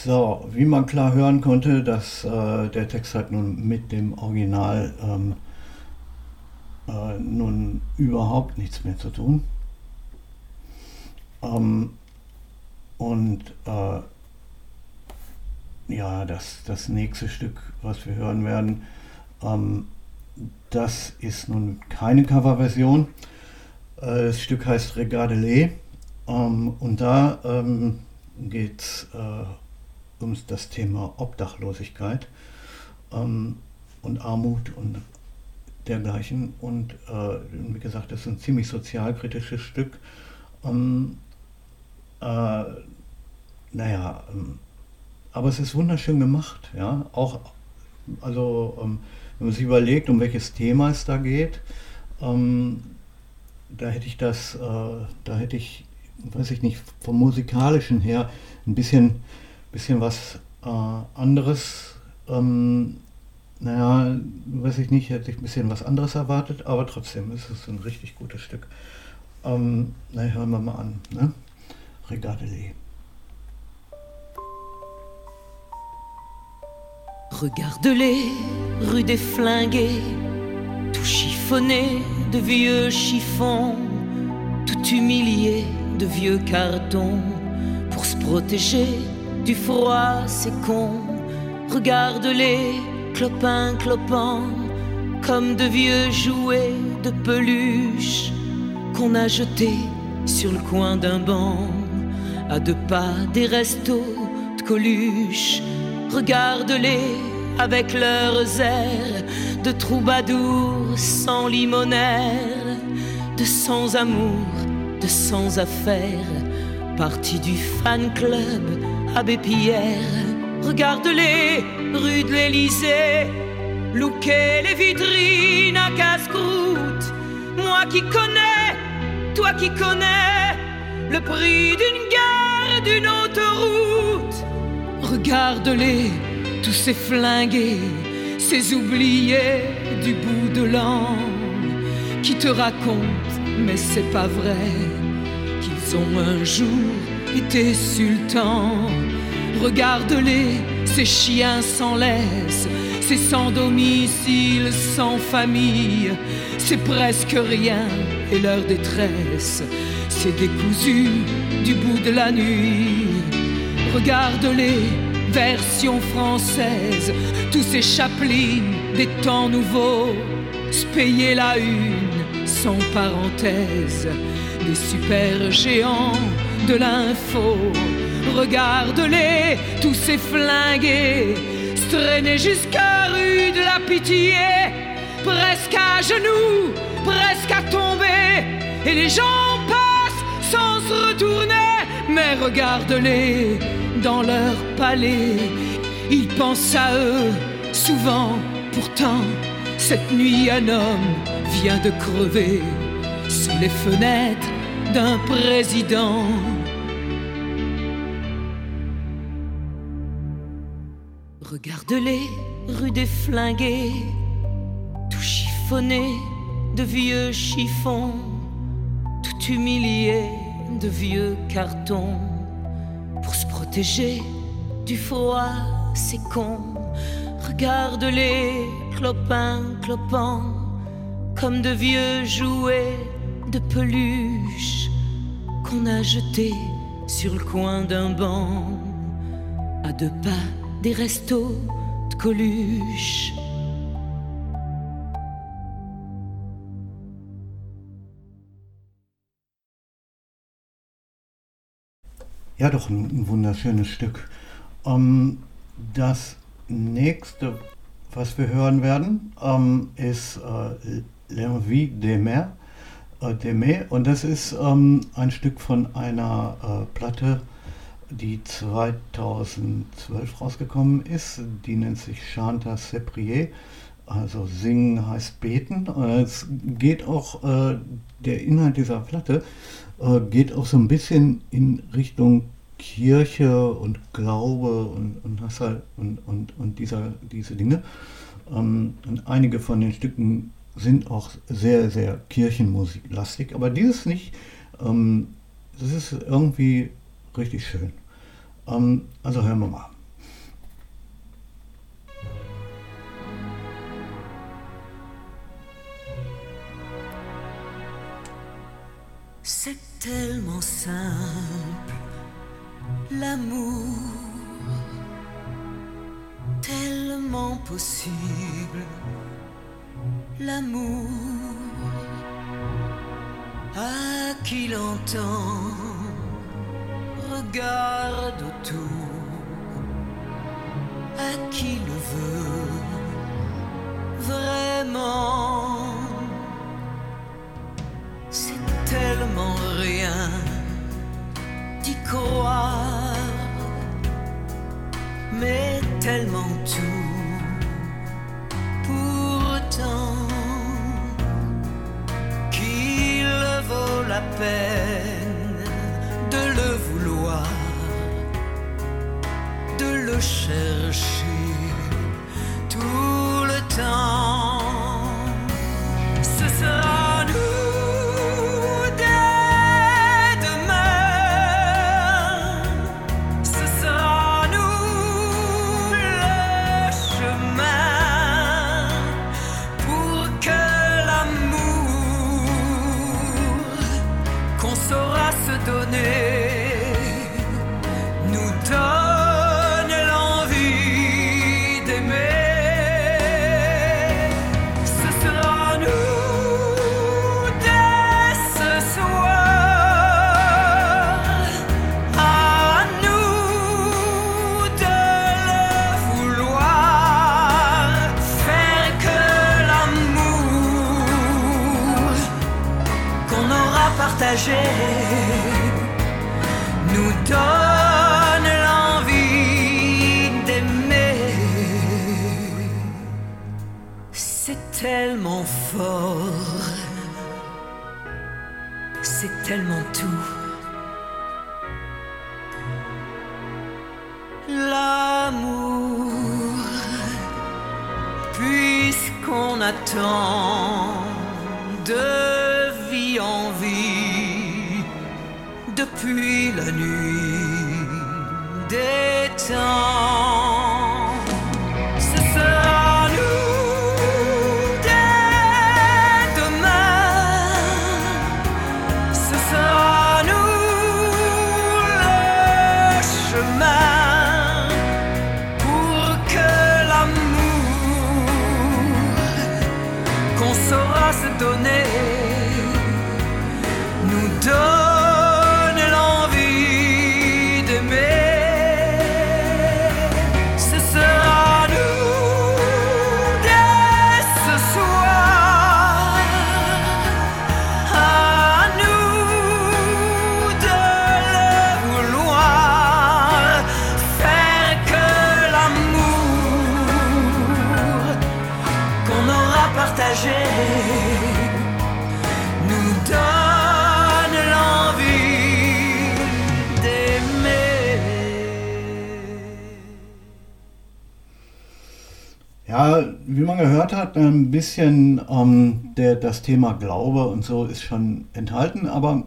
So, wie man klar hören konnte, dass äh, der Text hat nun mit dem Original ähm, äh, nun überhaupt nichts mehr zu tun. Ähm, und äh, ja, das, das nächste Stück, was wir hören werden, ähm, das ist nun keine Coverversion. Äh, das Stück heißt Regarde ähm, und da ähm, geht es äh, um das Thema Obdachlosigkeit. ähm, und Armut und dergleichen. Und äh, wie gesagt, das ist ein ziemlich sozialkritisches Stück. Ähm, äh, naja, ähm, aber es ist wunderschön gemacht, ja. Auch, also, ähm, wenn man sich überlegt, um welches Thema es da geht, ähm, da hätte ich das, äh, da hätte ich, weiß ich nicht, vom musikalischen her ein bisschen, bisschen was äh, anderes ähm, naja, weiß ich nicht, hätte ich ein bisschen was anderes erwartet, aber trotzdem ist es ein richtig gutes Stück. Ähm, na, hören wir mal an. Ne? Regarde-les. Regarde-les, rue des Flingués, tout chiffonné de vieux chiffons, tout humilié de vieux cartons, pour se protéger du froid, c'est con. Regarde-les, clopin clopant, comme de vieux jouets de peluche qu'on a jetés sur le coin d'un banc, à deux pas des restos de Coluche. Regarde-les avec leurs airs de troubadours sans limonaire, de sans amour, de sans affaires, parti du fan club Abbé Pierre. Regarde-les rue de l'Élysée, louquer les vitrines à casse-croûte. Moi qui connais, toi qui connais le prix d'une gare et d'une autoroute. Regarde-les, tous ces flingués, ces oubliés du bout de l'an, qui te racontent, mais c'est pas vrai, qu'ils ont un jour été sultans. Regarde-les, ces chiens sans laisse, ces sans domicile, sans famille, c'est presque rien et leur détresse, c'est décousu du bout de la nuit. Regarde-les, version française, tous ces chaplines des temps nouveaux, payer la une sans parenthèse, des super géants de l'info. Regarde-les, tous ces flingués, traîner jusqu'à rue de la pitié, presque à genoux, presque à tomber, et les gens passent sans se retourner, mais regarde-les dans leur palais, ils pensent à eux souvent, pourtant, cette nuit un homme vient de crever sous les fenêtres d'un président. Regarde-les, rue des Flingués, tout chiffonné de vieux chiffons, tout humilié de vieux cartons. Pour se protéger du froid, c'est con. Regarde-les, clopin, clopant, comme de vieux jouets de peluche qu'on a jetés sur le coin d'un banc à deux pas des restos de Coluche. Ja, doch ein, ein wunderschönes Stück. Ähm, das nächste, was wir hören werden, ähm, ist äh, L'Envie des Mers, äh, des Mers, und das ist ähm, ein Stück von einer äh, Platte, die 2012 rausgekommen ist. Die nennt sich Chanta Seprier. Also singen heißt beten. Es geht auch, äh, der Inhalt dieser Platte äh, geht auch so ein bisschen in Richtung Kirche und Glaube und, und, halt, und, und, und dieser, diese Dinge. Ähm, und einige von den Stücken sind auch sehr, sehr kirchenmusiklastig, aber dieses nicht. Ähm, das ist irgendwie richtig schön. Ähm, also hören wir. C'est tellement simple, l'amour, tellement possible, l'amour, à qui l'entend, regarde autour, à qui le veut vraiment. C'est tellement rien d'y croire, mais tellement tout. Pourtant, qu'il vaut la peine cherche nous donne l'envie d'aimer. C'est tellement fort, c'est tellement tout. L'amour, puisqu'on attend de depuis la nuit des temps. Wie man gehört hat, ein bisschen ähm, der, das Thema Glaube und so ist schon enthalten, aber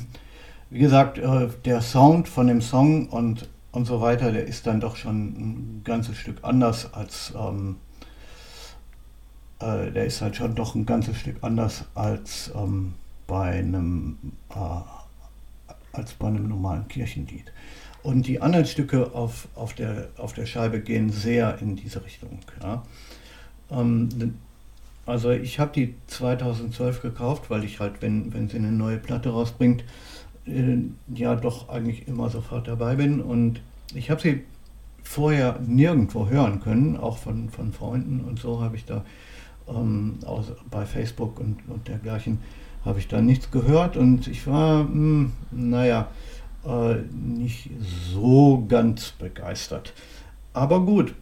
(clears throat) wie gesagt, äh, der Sound von dem Song und, und so weiter, der ist dann doch schon ein ganzes Stück anders als, ähm, äh, der ist halt schon doch ein ganzes Stück anders als ähm, bei einem, äh, als bei einem normalen Kirchenlied. Und die anderen Stücke auf, auf, der, auf der Scheibe gehen sehr in diese Richtung. Ja. Ähm, also ich habe die 2012 gekauft, weil ich halt, wenn, wenn sie eine neue Platte rausbringt, äh, ja doch eigentlich immer sofort dabei bin. Und ich habe sie vorher nirgendwo hören können, auch von, von Freunden und so habe ich da ähm, aus, bei Facebook und, und dergleichen habe ich da nichts gehört und ich war, hm, naja, äh, nicht so ganz begeistert. Aber gut,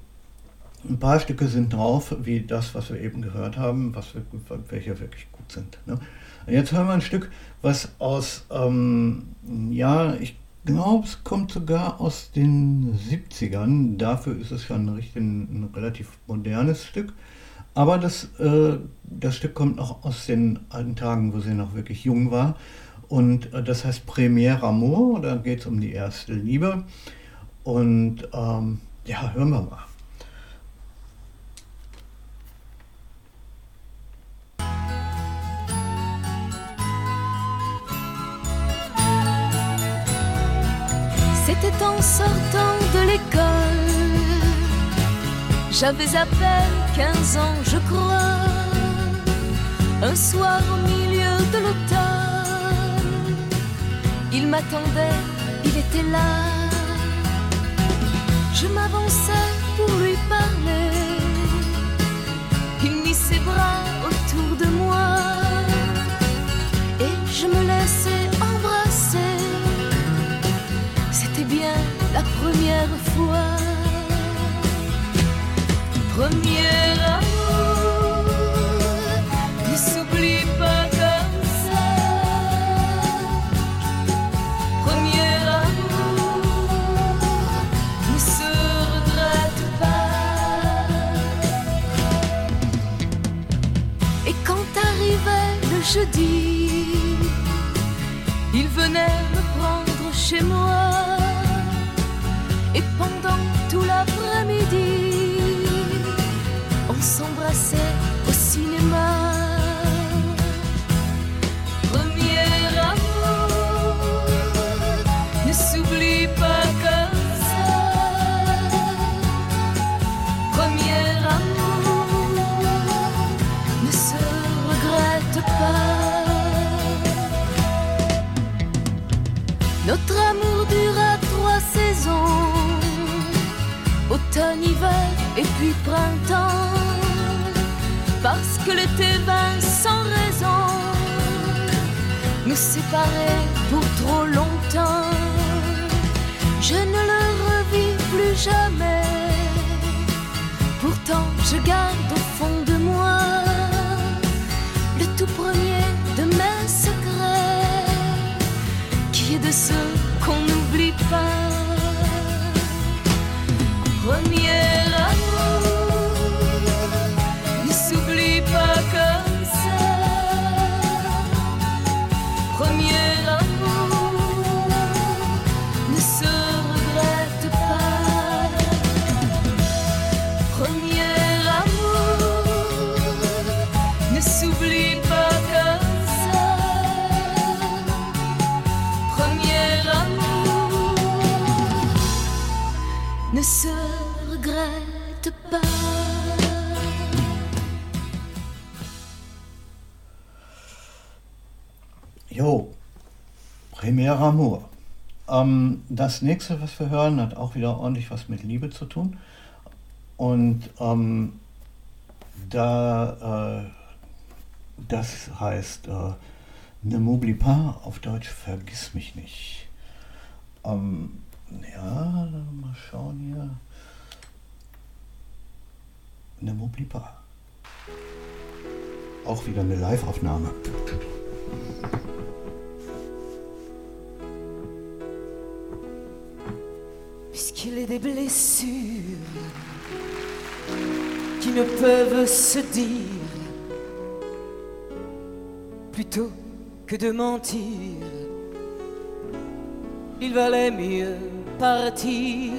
ein paar Stücke sind drauf, wie das, was wir eben gehört haben, was wir, welche wirklich gut sind. Ne? Jetzt hören wir ein Stück, was aus, ähm, ja, ich glaube, es kommt sogar aus den 70ern. Dafür ist es schon richtig, ein relativ modernes Stück. Aber das, äh, das Stück kommt noch aus den alten Tagen, wo sie noch wirklich jung war. Und äh, das heißt Premier Amour, da geht es um die erste Liebe. Und ähm, ja, hören wir mal. C'était en sortant de l'école. J'avais à peine 15 ans, je crois. Un soir au milieu de l'automne, il m'attendait, il était là. Je m'avançais pour lui parler. Il mit ses bras autour de moi et je me laissais bien la première fois. Premier tout l'après-midi, on s'embrassait au cinéma. Hiver et puis printemps. Parce que l'été vint sans raison, nous séparer pour trop longtemps. Je ne le revis plus jamais. Pourtant, je garde au fond de moi le tout premier de mes secrets qui est de ceux Con miedo. Premier Amour. Ähm, das nächste, was wir hören, hat auch wieder ordentlich was mit Liebe zu tun. Und ähm, da, äh, das heißt äh, Ne m'oublie pas, auf Deutsch vergiss mich nicht. Ähm, ja, mal schauen hier. Ne m'oublie pas. Auch wieder eine Live-Aufnahme. Puisqu'il est des blessures qui ne peuvent se dire plutôt que de mentir. Il valait mieux partir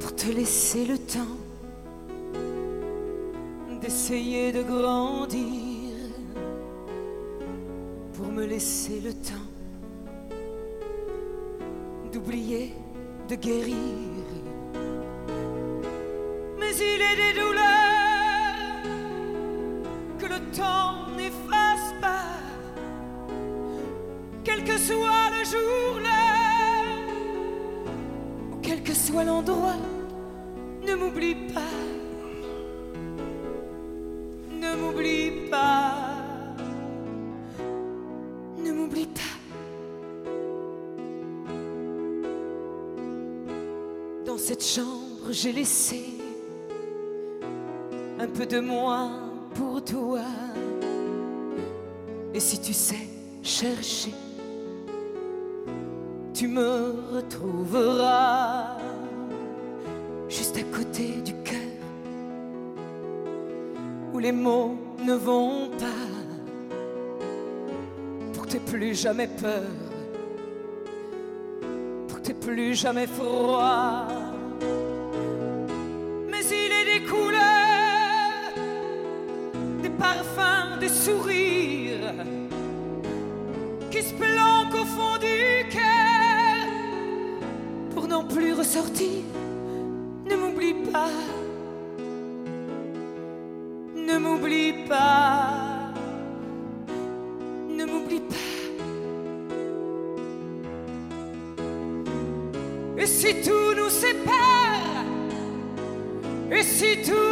pour te laisser le temps d'essayer de grandir, pour me laisser le temps d'oublier, de guérir. Mais il est des douleurs que le temps n'efface pas, quel que soit le jour, l'heure, ou quel que soit l'endroit. Ne m'oublie pas, j'ai laissé un peu de moi pour toi. Et si tu sais chercher, tu me retrouveras juste à côté du cœur où les mots ne vont pas pour que plus jamais peur pour que plus jamais froid. Parfums, des sourires qui se planquent au fond du cœur pour n'en plus ressortir. Ne m'oublie pas, ne m'oublie pas, ne m'oublie pas. Et si tout nous sépare, et si tout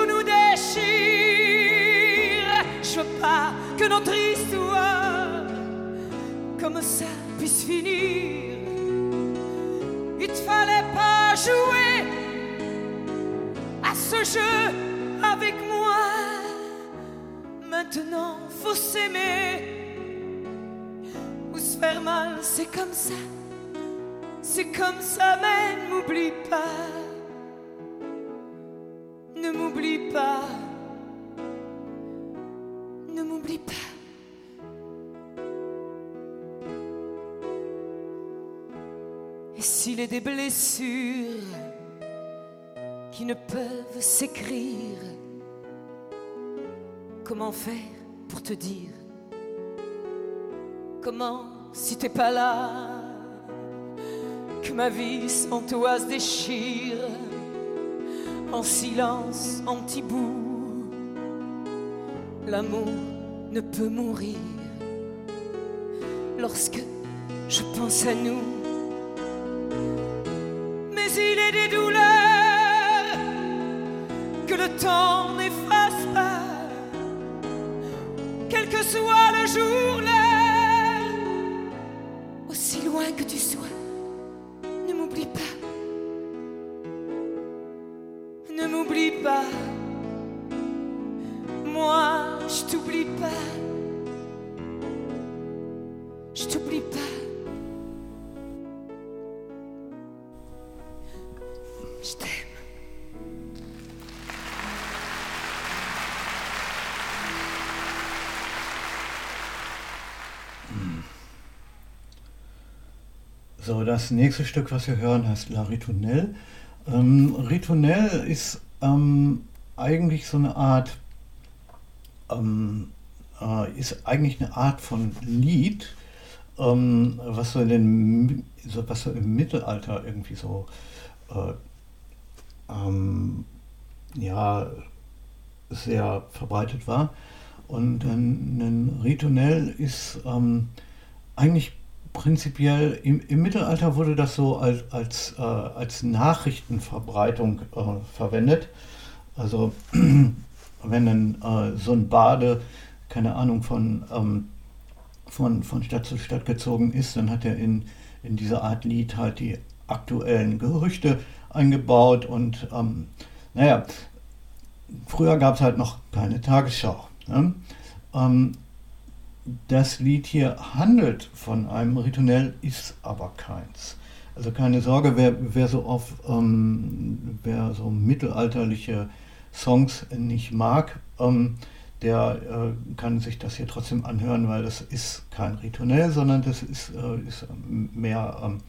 S'aimer ou se faire mal, c'est comme ça. C'est comme ça, mais m'oublie pas. Ne m'oublie pas. Ne m'oublie pas. Et s'il est des blessures qui ne peuvent s'écrire, comment faire pour te dire Comment, si t'es pas là, que ma vie sans toi se déchire en silence, en petits. L'amour ne peut mourir lorsque je pense à nous. Mais il est des douleurs que le temps n'efface soit le jour, So, das nächste Stück, was wir hören, heißt La Ritournelle. Ähm, Ritournelle ist ähm, eigentlich so eine Art, ähm, äh, ist eigentlich eine Art von Lied, ähm, was so in den, so, was so im Mittelalter irgendwie so, äh, ähm, ja, sehr verbreitet war. Und ein, ein Ritournelle ist ähm, eigentlich prinzipiell im, im, Mittelalter wurde das so als, als, äh, als Nachrichtenverbreitung äh, verwendet. Also (clears throat) wenn dann äh, so ein Bade, keine Ahnung, von, ähm, von, von Stadt zu Stadt gezogen ist, dann hat er in, in diese Art Lied halt die aktuellen Gerüchte eingebaut und ähm, naja, früher gab es halt noch keine Tagesschau. Ne? Ähm, das Lied hier handelt von einem Ritournell, ist aber keins. Also keine Sorge, wer, wer so auf ähm, wer so mittelalterliche Songs nicht mag, ähm, der äh, kann sich das hier trotzdem anhören, weil das ist kein Ritournell, sondern das ist, äh, ist mehr ähm,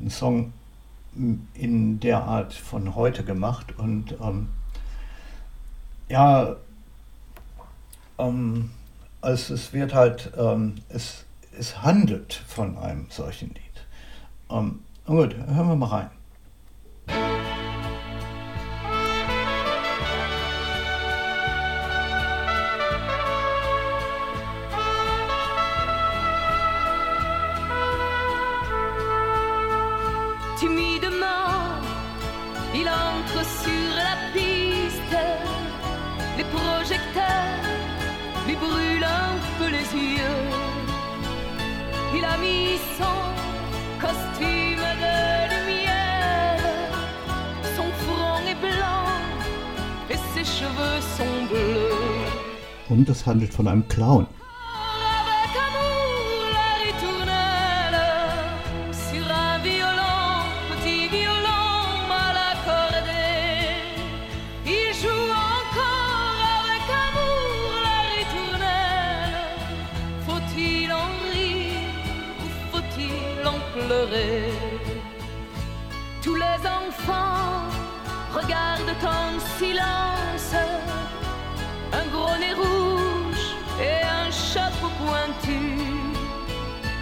ein Song in der Art von heute gemacht und ähm, ja, ähm, also es wird halt, ähm, es, es handelt von einem solchen Lied. Ähm, gut, hören wir mal rein. Timidement, il entre sur la piste, les projecteurs lui brûlent peu les yeux. Il a mis son costume de lumière, son front est blanc et ses cheveux sont bleus. Und es handelt von einem Clown.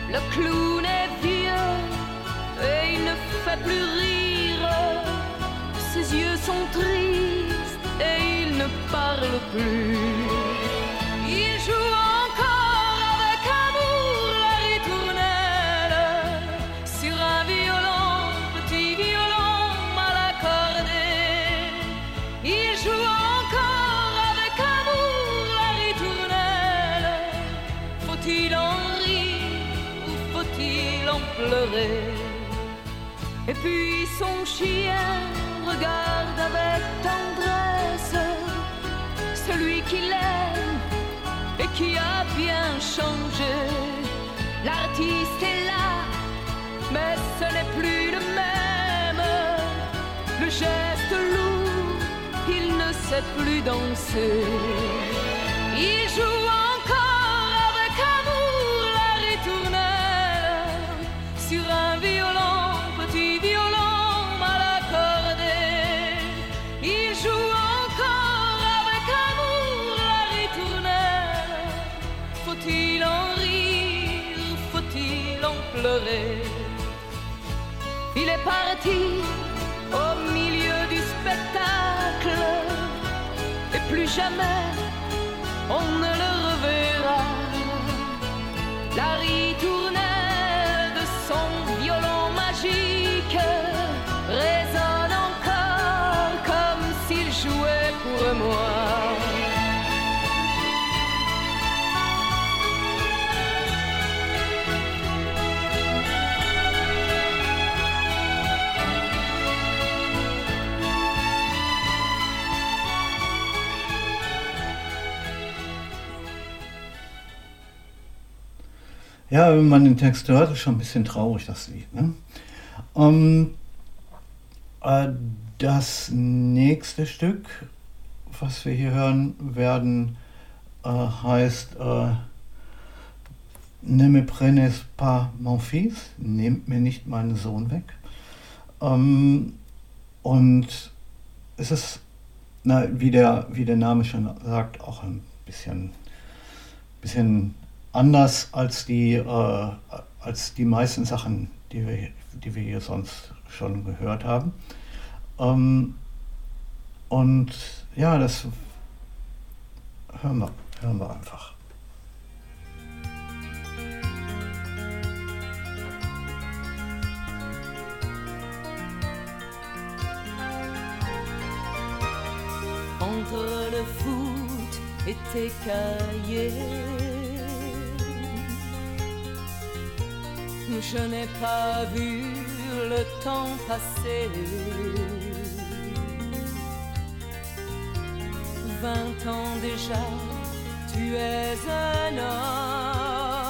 Le clown est vieux et il ne fait plus rire. Ses yeux sont tristes et il ne parle plus. Puis son chien regarde avec tendresse celui qui l'aime et qui a bien changé. L'artiste est là, mais ce n'est plus le même. Le geste lourd, il ne sait plus danser. Il joue Il est parti au milieu du spectacle et plus jamais on ne le reverra. La ritournelle de son Ja, wenn man den Text hört, ist schon ein bisschen traurig, das Lied. Ne? Ähm, äh, das nächste Stück, was wir hier hören werden, äh, heißt äh, Ne me prenez pas mon fils, nehmt mir nicht meinen Sohn weg. Ähm, und es ist, na, wie, der, wie der Name schon sagt, auch ein bisschen, bisschen anders als die, äh, als die meisten Sachen, die wir, die wir hier sonst schon gehört haben. Ähm, und ja, das hören wir, hören wir einfach. entre le foot et tes cahiers. Je n'ai pas vu le temps passer. Vingt ans déjà, tu es un homme.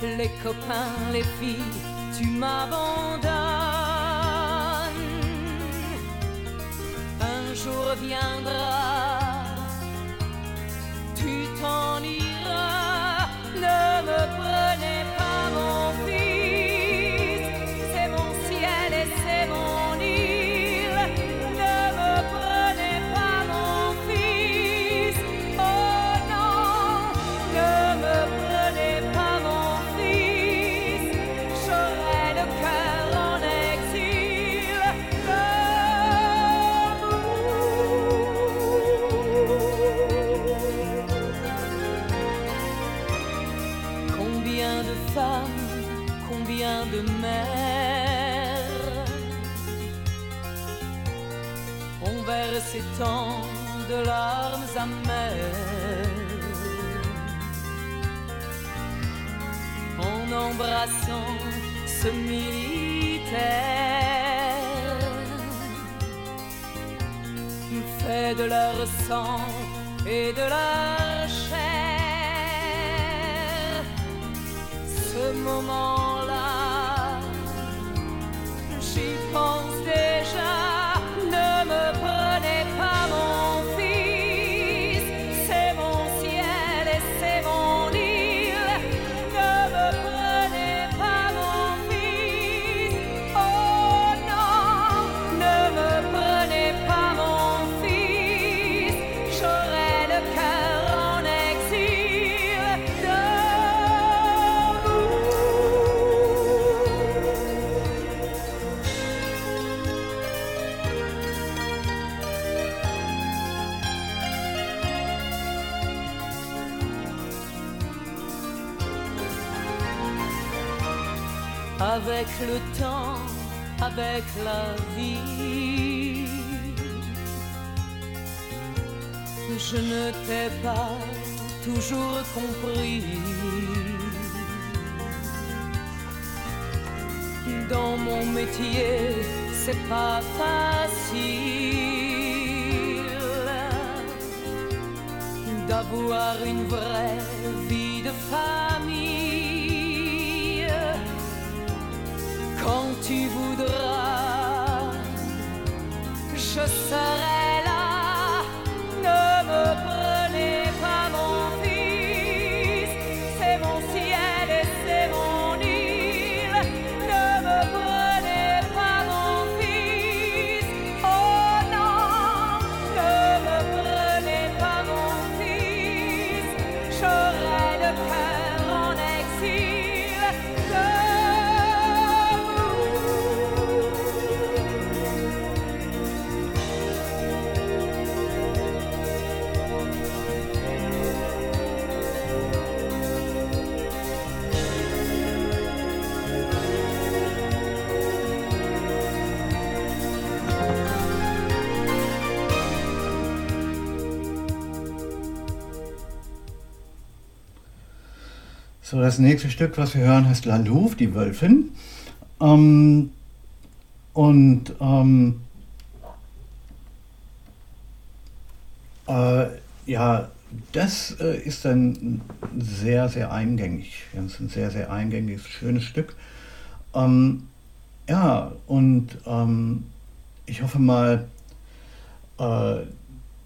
Les copains, les filles, tu m'abandonnes. Un jour viendra, tu t'en de larmes amères en embrassant ce militaire fait de leur sang et de leur chair. Ce moment-là, avec le temps, avec la vie. Je ne t'ai pas toujours compris. Dans mon métier, c'est pas facile d'avoir une vraie vie de famille. de So, das nächste Stück, was wir hören, heißt La Louve, die Wölfin. Ähm, und ähm, äh, ja, das äh, ist ein sehr, sehr eingängig. Das ist ein sehr, sehr eingängiges, schönes Stück. Ähm, ja, und ähm, ich hoffe mal, äh,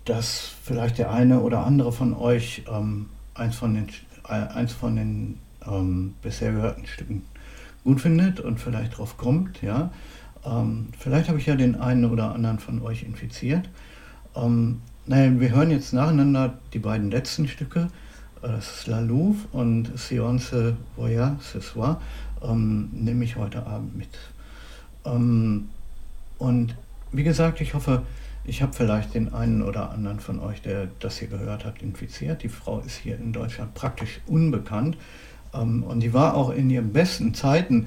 dass vielleicht der eine oder andere von euch ähm, eins von den eins von den ähm, bisher gehörten Stücken gut findet und vielleicht drauf kommt, ja. Ähm, vielleicht habe ich ja den einen oder anderen von euch infiziert. Ähm, naja, wir hören jetzt nacheinander die beiden letzten Stücke. Äh, das ist La Louve und Seance Voyage ce soir. Ähm, nehme ich heute Abend mit. Ähm, und wie gesagt, ich hoffe, ich habe vielleicht den einen oder anderen von euch, der das hier gehört hat, infiziert. Die Frau ist hier in Deutschland praktisch unbekannt. Ähm, und die war auch in ihren besten Zeiten,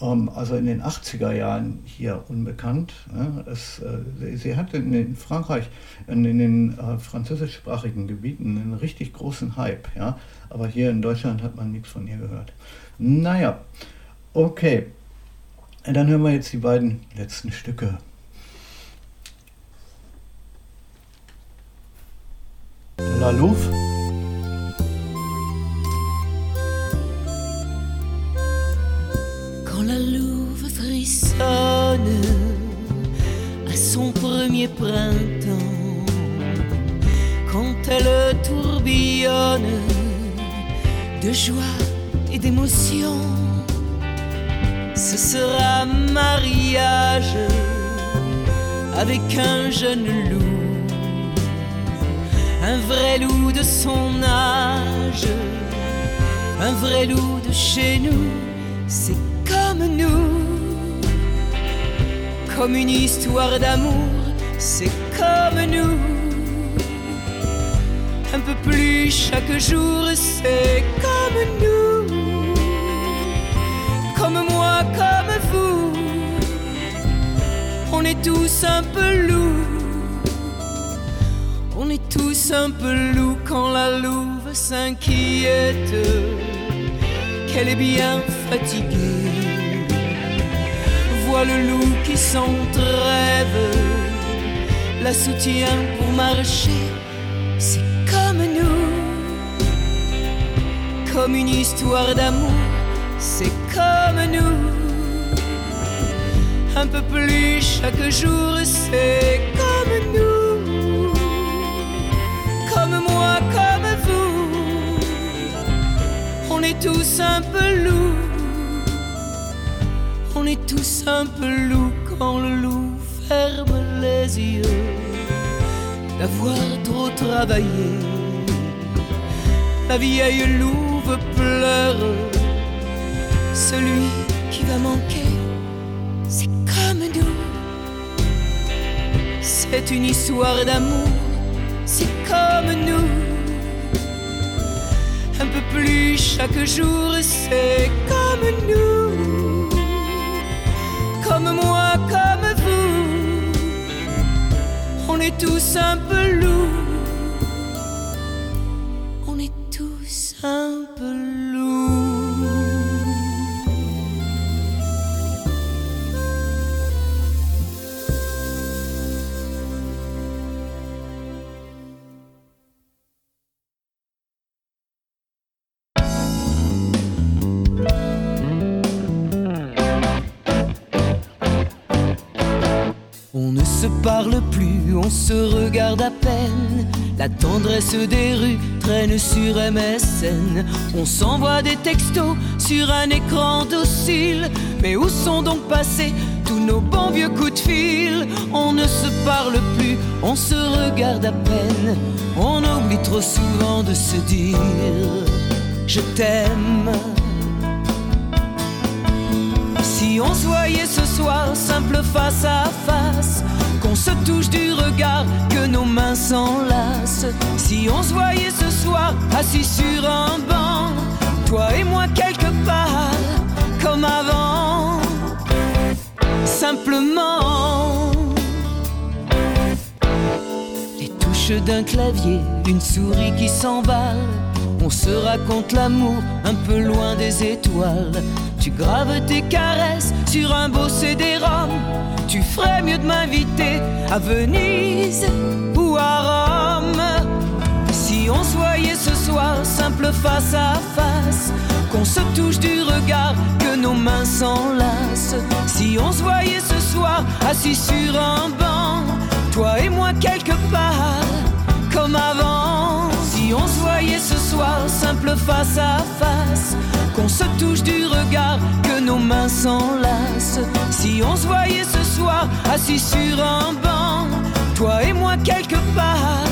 ähm, also in den 80er Jahren, hier unbekannt. Ne? Es, äh, sie hatte in Frankreich, in, den äh, französischsprachigen Gebieten einen richtig großen Hype. Ja? Aber hier in Deutschland hat man nichts von ihr gehört. Naja, okay. Dann hören wir jetzt die beiden letzten Stücke. La Louve. Quand la louve frissonne à son premier printemps, quand elle tourbillonne de joie et d'émotion, ce sera mariage avec un jeune loup un vrai loup de son âge, un vrai loup de chez nous, c'est comme nous, comme une histoire d'amour, c'est comme nous. Un peu plus chaque jour, c'est comme nous, comme moi, comme vous, on est tous un peu lourds on est tous un peu loups quand la louve s'inquiète, qu'elle est bien fatiguée. Vois le loup qui s'entrève, la soutient pour marcher, c'est comme nous, comme une histoire d'amour, c'est comme nous. Un peu plus chaque jour, c'est comme nous On est tous un peu loups. On est tous un peu loups quand le loup ferme les yeux d'avoir trop travaillé. La vieille louve pleure. Celui qui va manquer, c'est comme nous. C'est une histoire d'amour c'est comme nous. Un peu plus chaque jour, c'est comme nous. Comme moi, comme vous. On est tous un peu se regarde à peine. La tendresse des rues traîne sur MSN. On s'envoie des textos sur un écran docile. Mais où sont donc passés tous nos bons vieux coups de fil? On ne se parle plus, on se regarde à peine. On oublie trop souvent de se dire Je t'aime. Si on se ce soir, simple face à face, qu'on se touche du regard, que nos mains s'enlacent. Si on se voyait ce soir, assis sur un banc, toi et moi quelque part, comme avant, simplement. Les touches d'un clavier, une souris qui s'emballe. On se raconte l'amour un peu loin des étoiles. Tu graves tes caresses sur un beau CD-ROM. Tu ferais mieux de m'inviter à Venise ou à Rome. Si on se voyait ce soir, simple face à face, qu'on se touche du regard, que nos mains s'enlacent. Si on se voyait ce soir, assis sur un banc, toi et moi quelque part, comme avant. Si on se voyait ce soir, simple face à face, qu'on se touche du regard, que nos mains s'enlacent. Si on se voyait ce soir, assis sur un banc, toi et moi quelque part,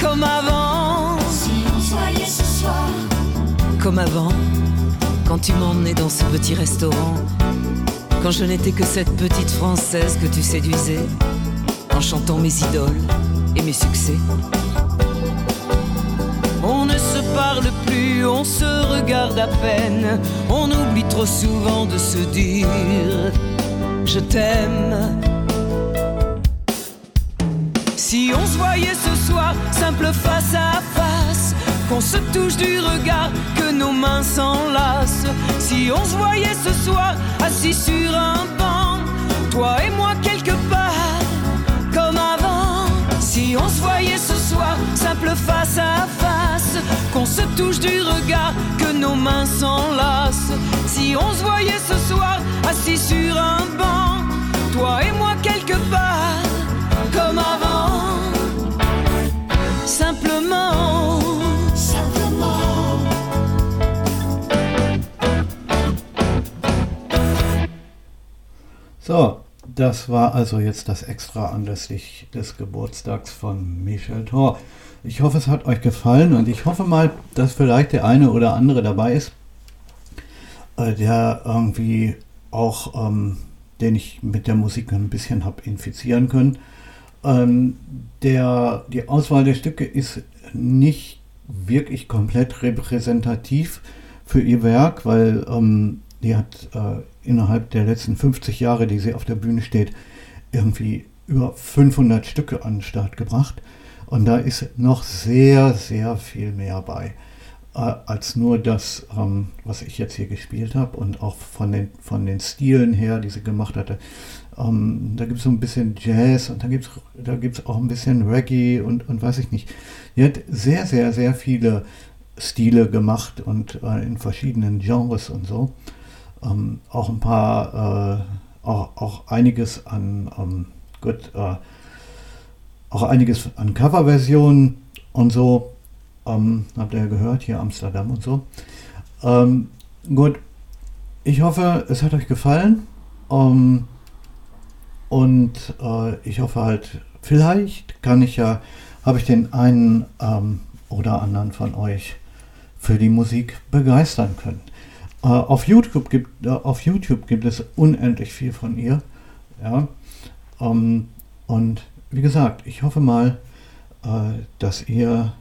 comme avant. Si on se voyait ce soir, Comme avant, quand tu m'emmenais dans ce petit restaurant, quand je n'étais que cette petite française que tu séduisais, en chantant mes idoles et mes succès. On se regarde à peine, on oublie trop souvent de se dire je t'aime. Si on se voyait ce soir, simple face à face, qu'on se touche du regard, que nos mains s'enlacent. Si on se voyait ce soir, assis sur un se touche du regard, que nos mains s'enlacent. Si on se voyait ce soir, assis sur un banc, toi et moi quelque part, comme avant. Simplement, simplement. So, das war also jetzt das Extra anlässlich des Geburtstags von Michel Thor. Ich hoffe, es hat euch gefallen und ich hoffe mal, dass vielleicht der eine oder andere dabei ist, äh, der irgendwie auch, ähm, den ich mit der Musik ein bisschen habe infizieren können. Ähm, der, die Auswahl der Stücke ist nicht wirklich komplett repräsentativ für ihr Werk, weil ähm, die hat äh, innerhalb der letzten 50 Jahre, die sie auf der Bühne steht, irgendwie über 500 Stücke an den Start gebracht. Und da ist noch sehr, sehr viel mehr bei, äh, als nur das, ähm, was ich jetzt hier gespielt habe und auch von den, von den Stilen her, die sie gemacht hatte. Ähm, da gibt es so ein bisschen Jazz und da gibt es da gibt's auch ein bisschen Reggae und, und weiß ich nicht. Die hat sehr, sehr, sehr viele Stile gemacht und äh, in verschiedenen Genres und so. Ähm, auch ein paar, äh, auch, auch einiges an, ähm, gut, äh, auch einiges an Coverversionen und so. Ähm, habt ihr gehört, hier Amsterdam und so. Ähm, gut, ich hoffe, es hat euch gefallen. Ähm, und äh, ich hoffe halt, vielleicht kann ich ja, habe ich den einen ähm, oder anderen von euch für die Musik begeistern können. Äh, auf, YouTube gibt, äh, auf YouTube gibt es unendlich viel von ihr. Ja? Ähm, und wie gesagt, ich hoffe mal, äh, dass ihr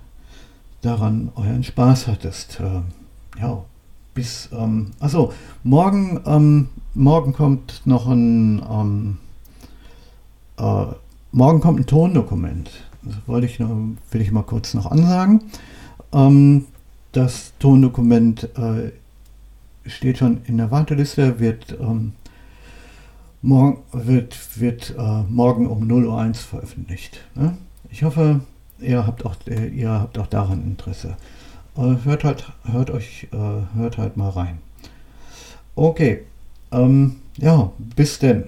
daran euren Spaß hattest. Äh, ja, bis, ähm, achso, morgen, ähm, morgen kommt noch ein, ähm, äh, morgen kommt ein Tondokument. Das wollte ich nur, will ich mal kurz noch ansagen. Ähm, das Tondokument äh, steht schon in der Warteliste, wird, ähm, morgen, wird, wird äh, morgen um 0.01 Uhr veröffentlicht. Ne? Ich hoffe, ihr habt auch, äh, ihr habt auch daran Interesse. Äh, hört halt, hört euch, äh, hört halt mal rein. Okay, ähm, ja, bis denn.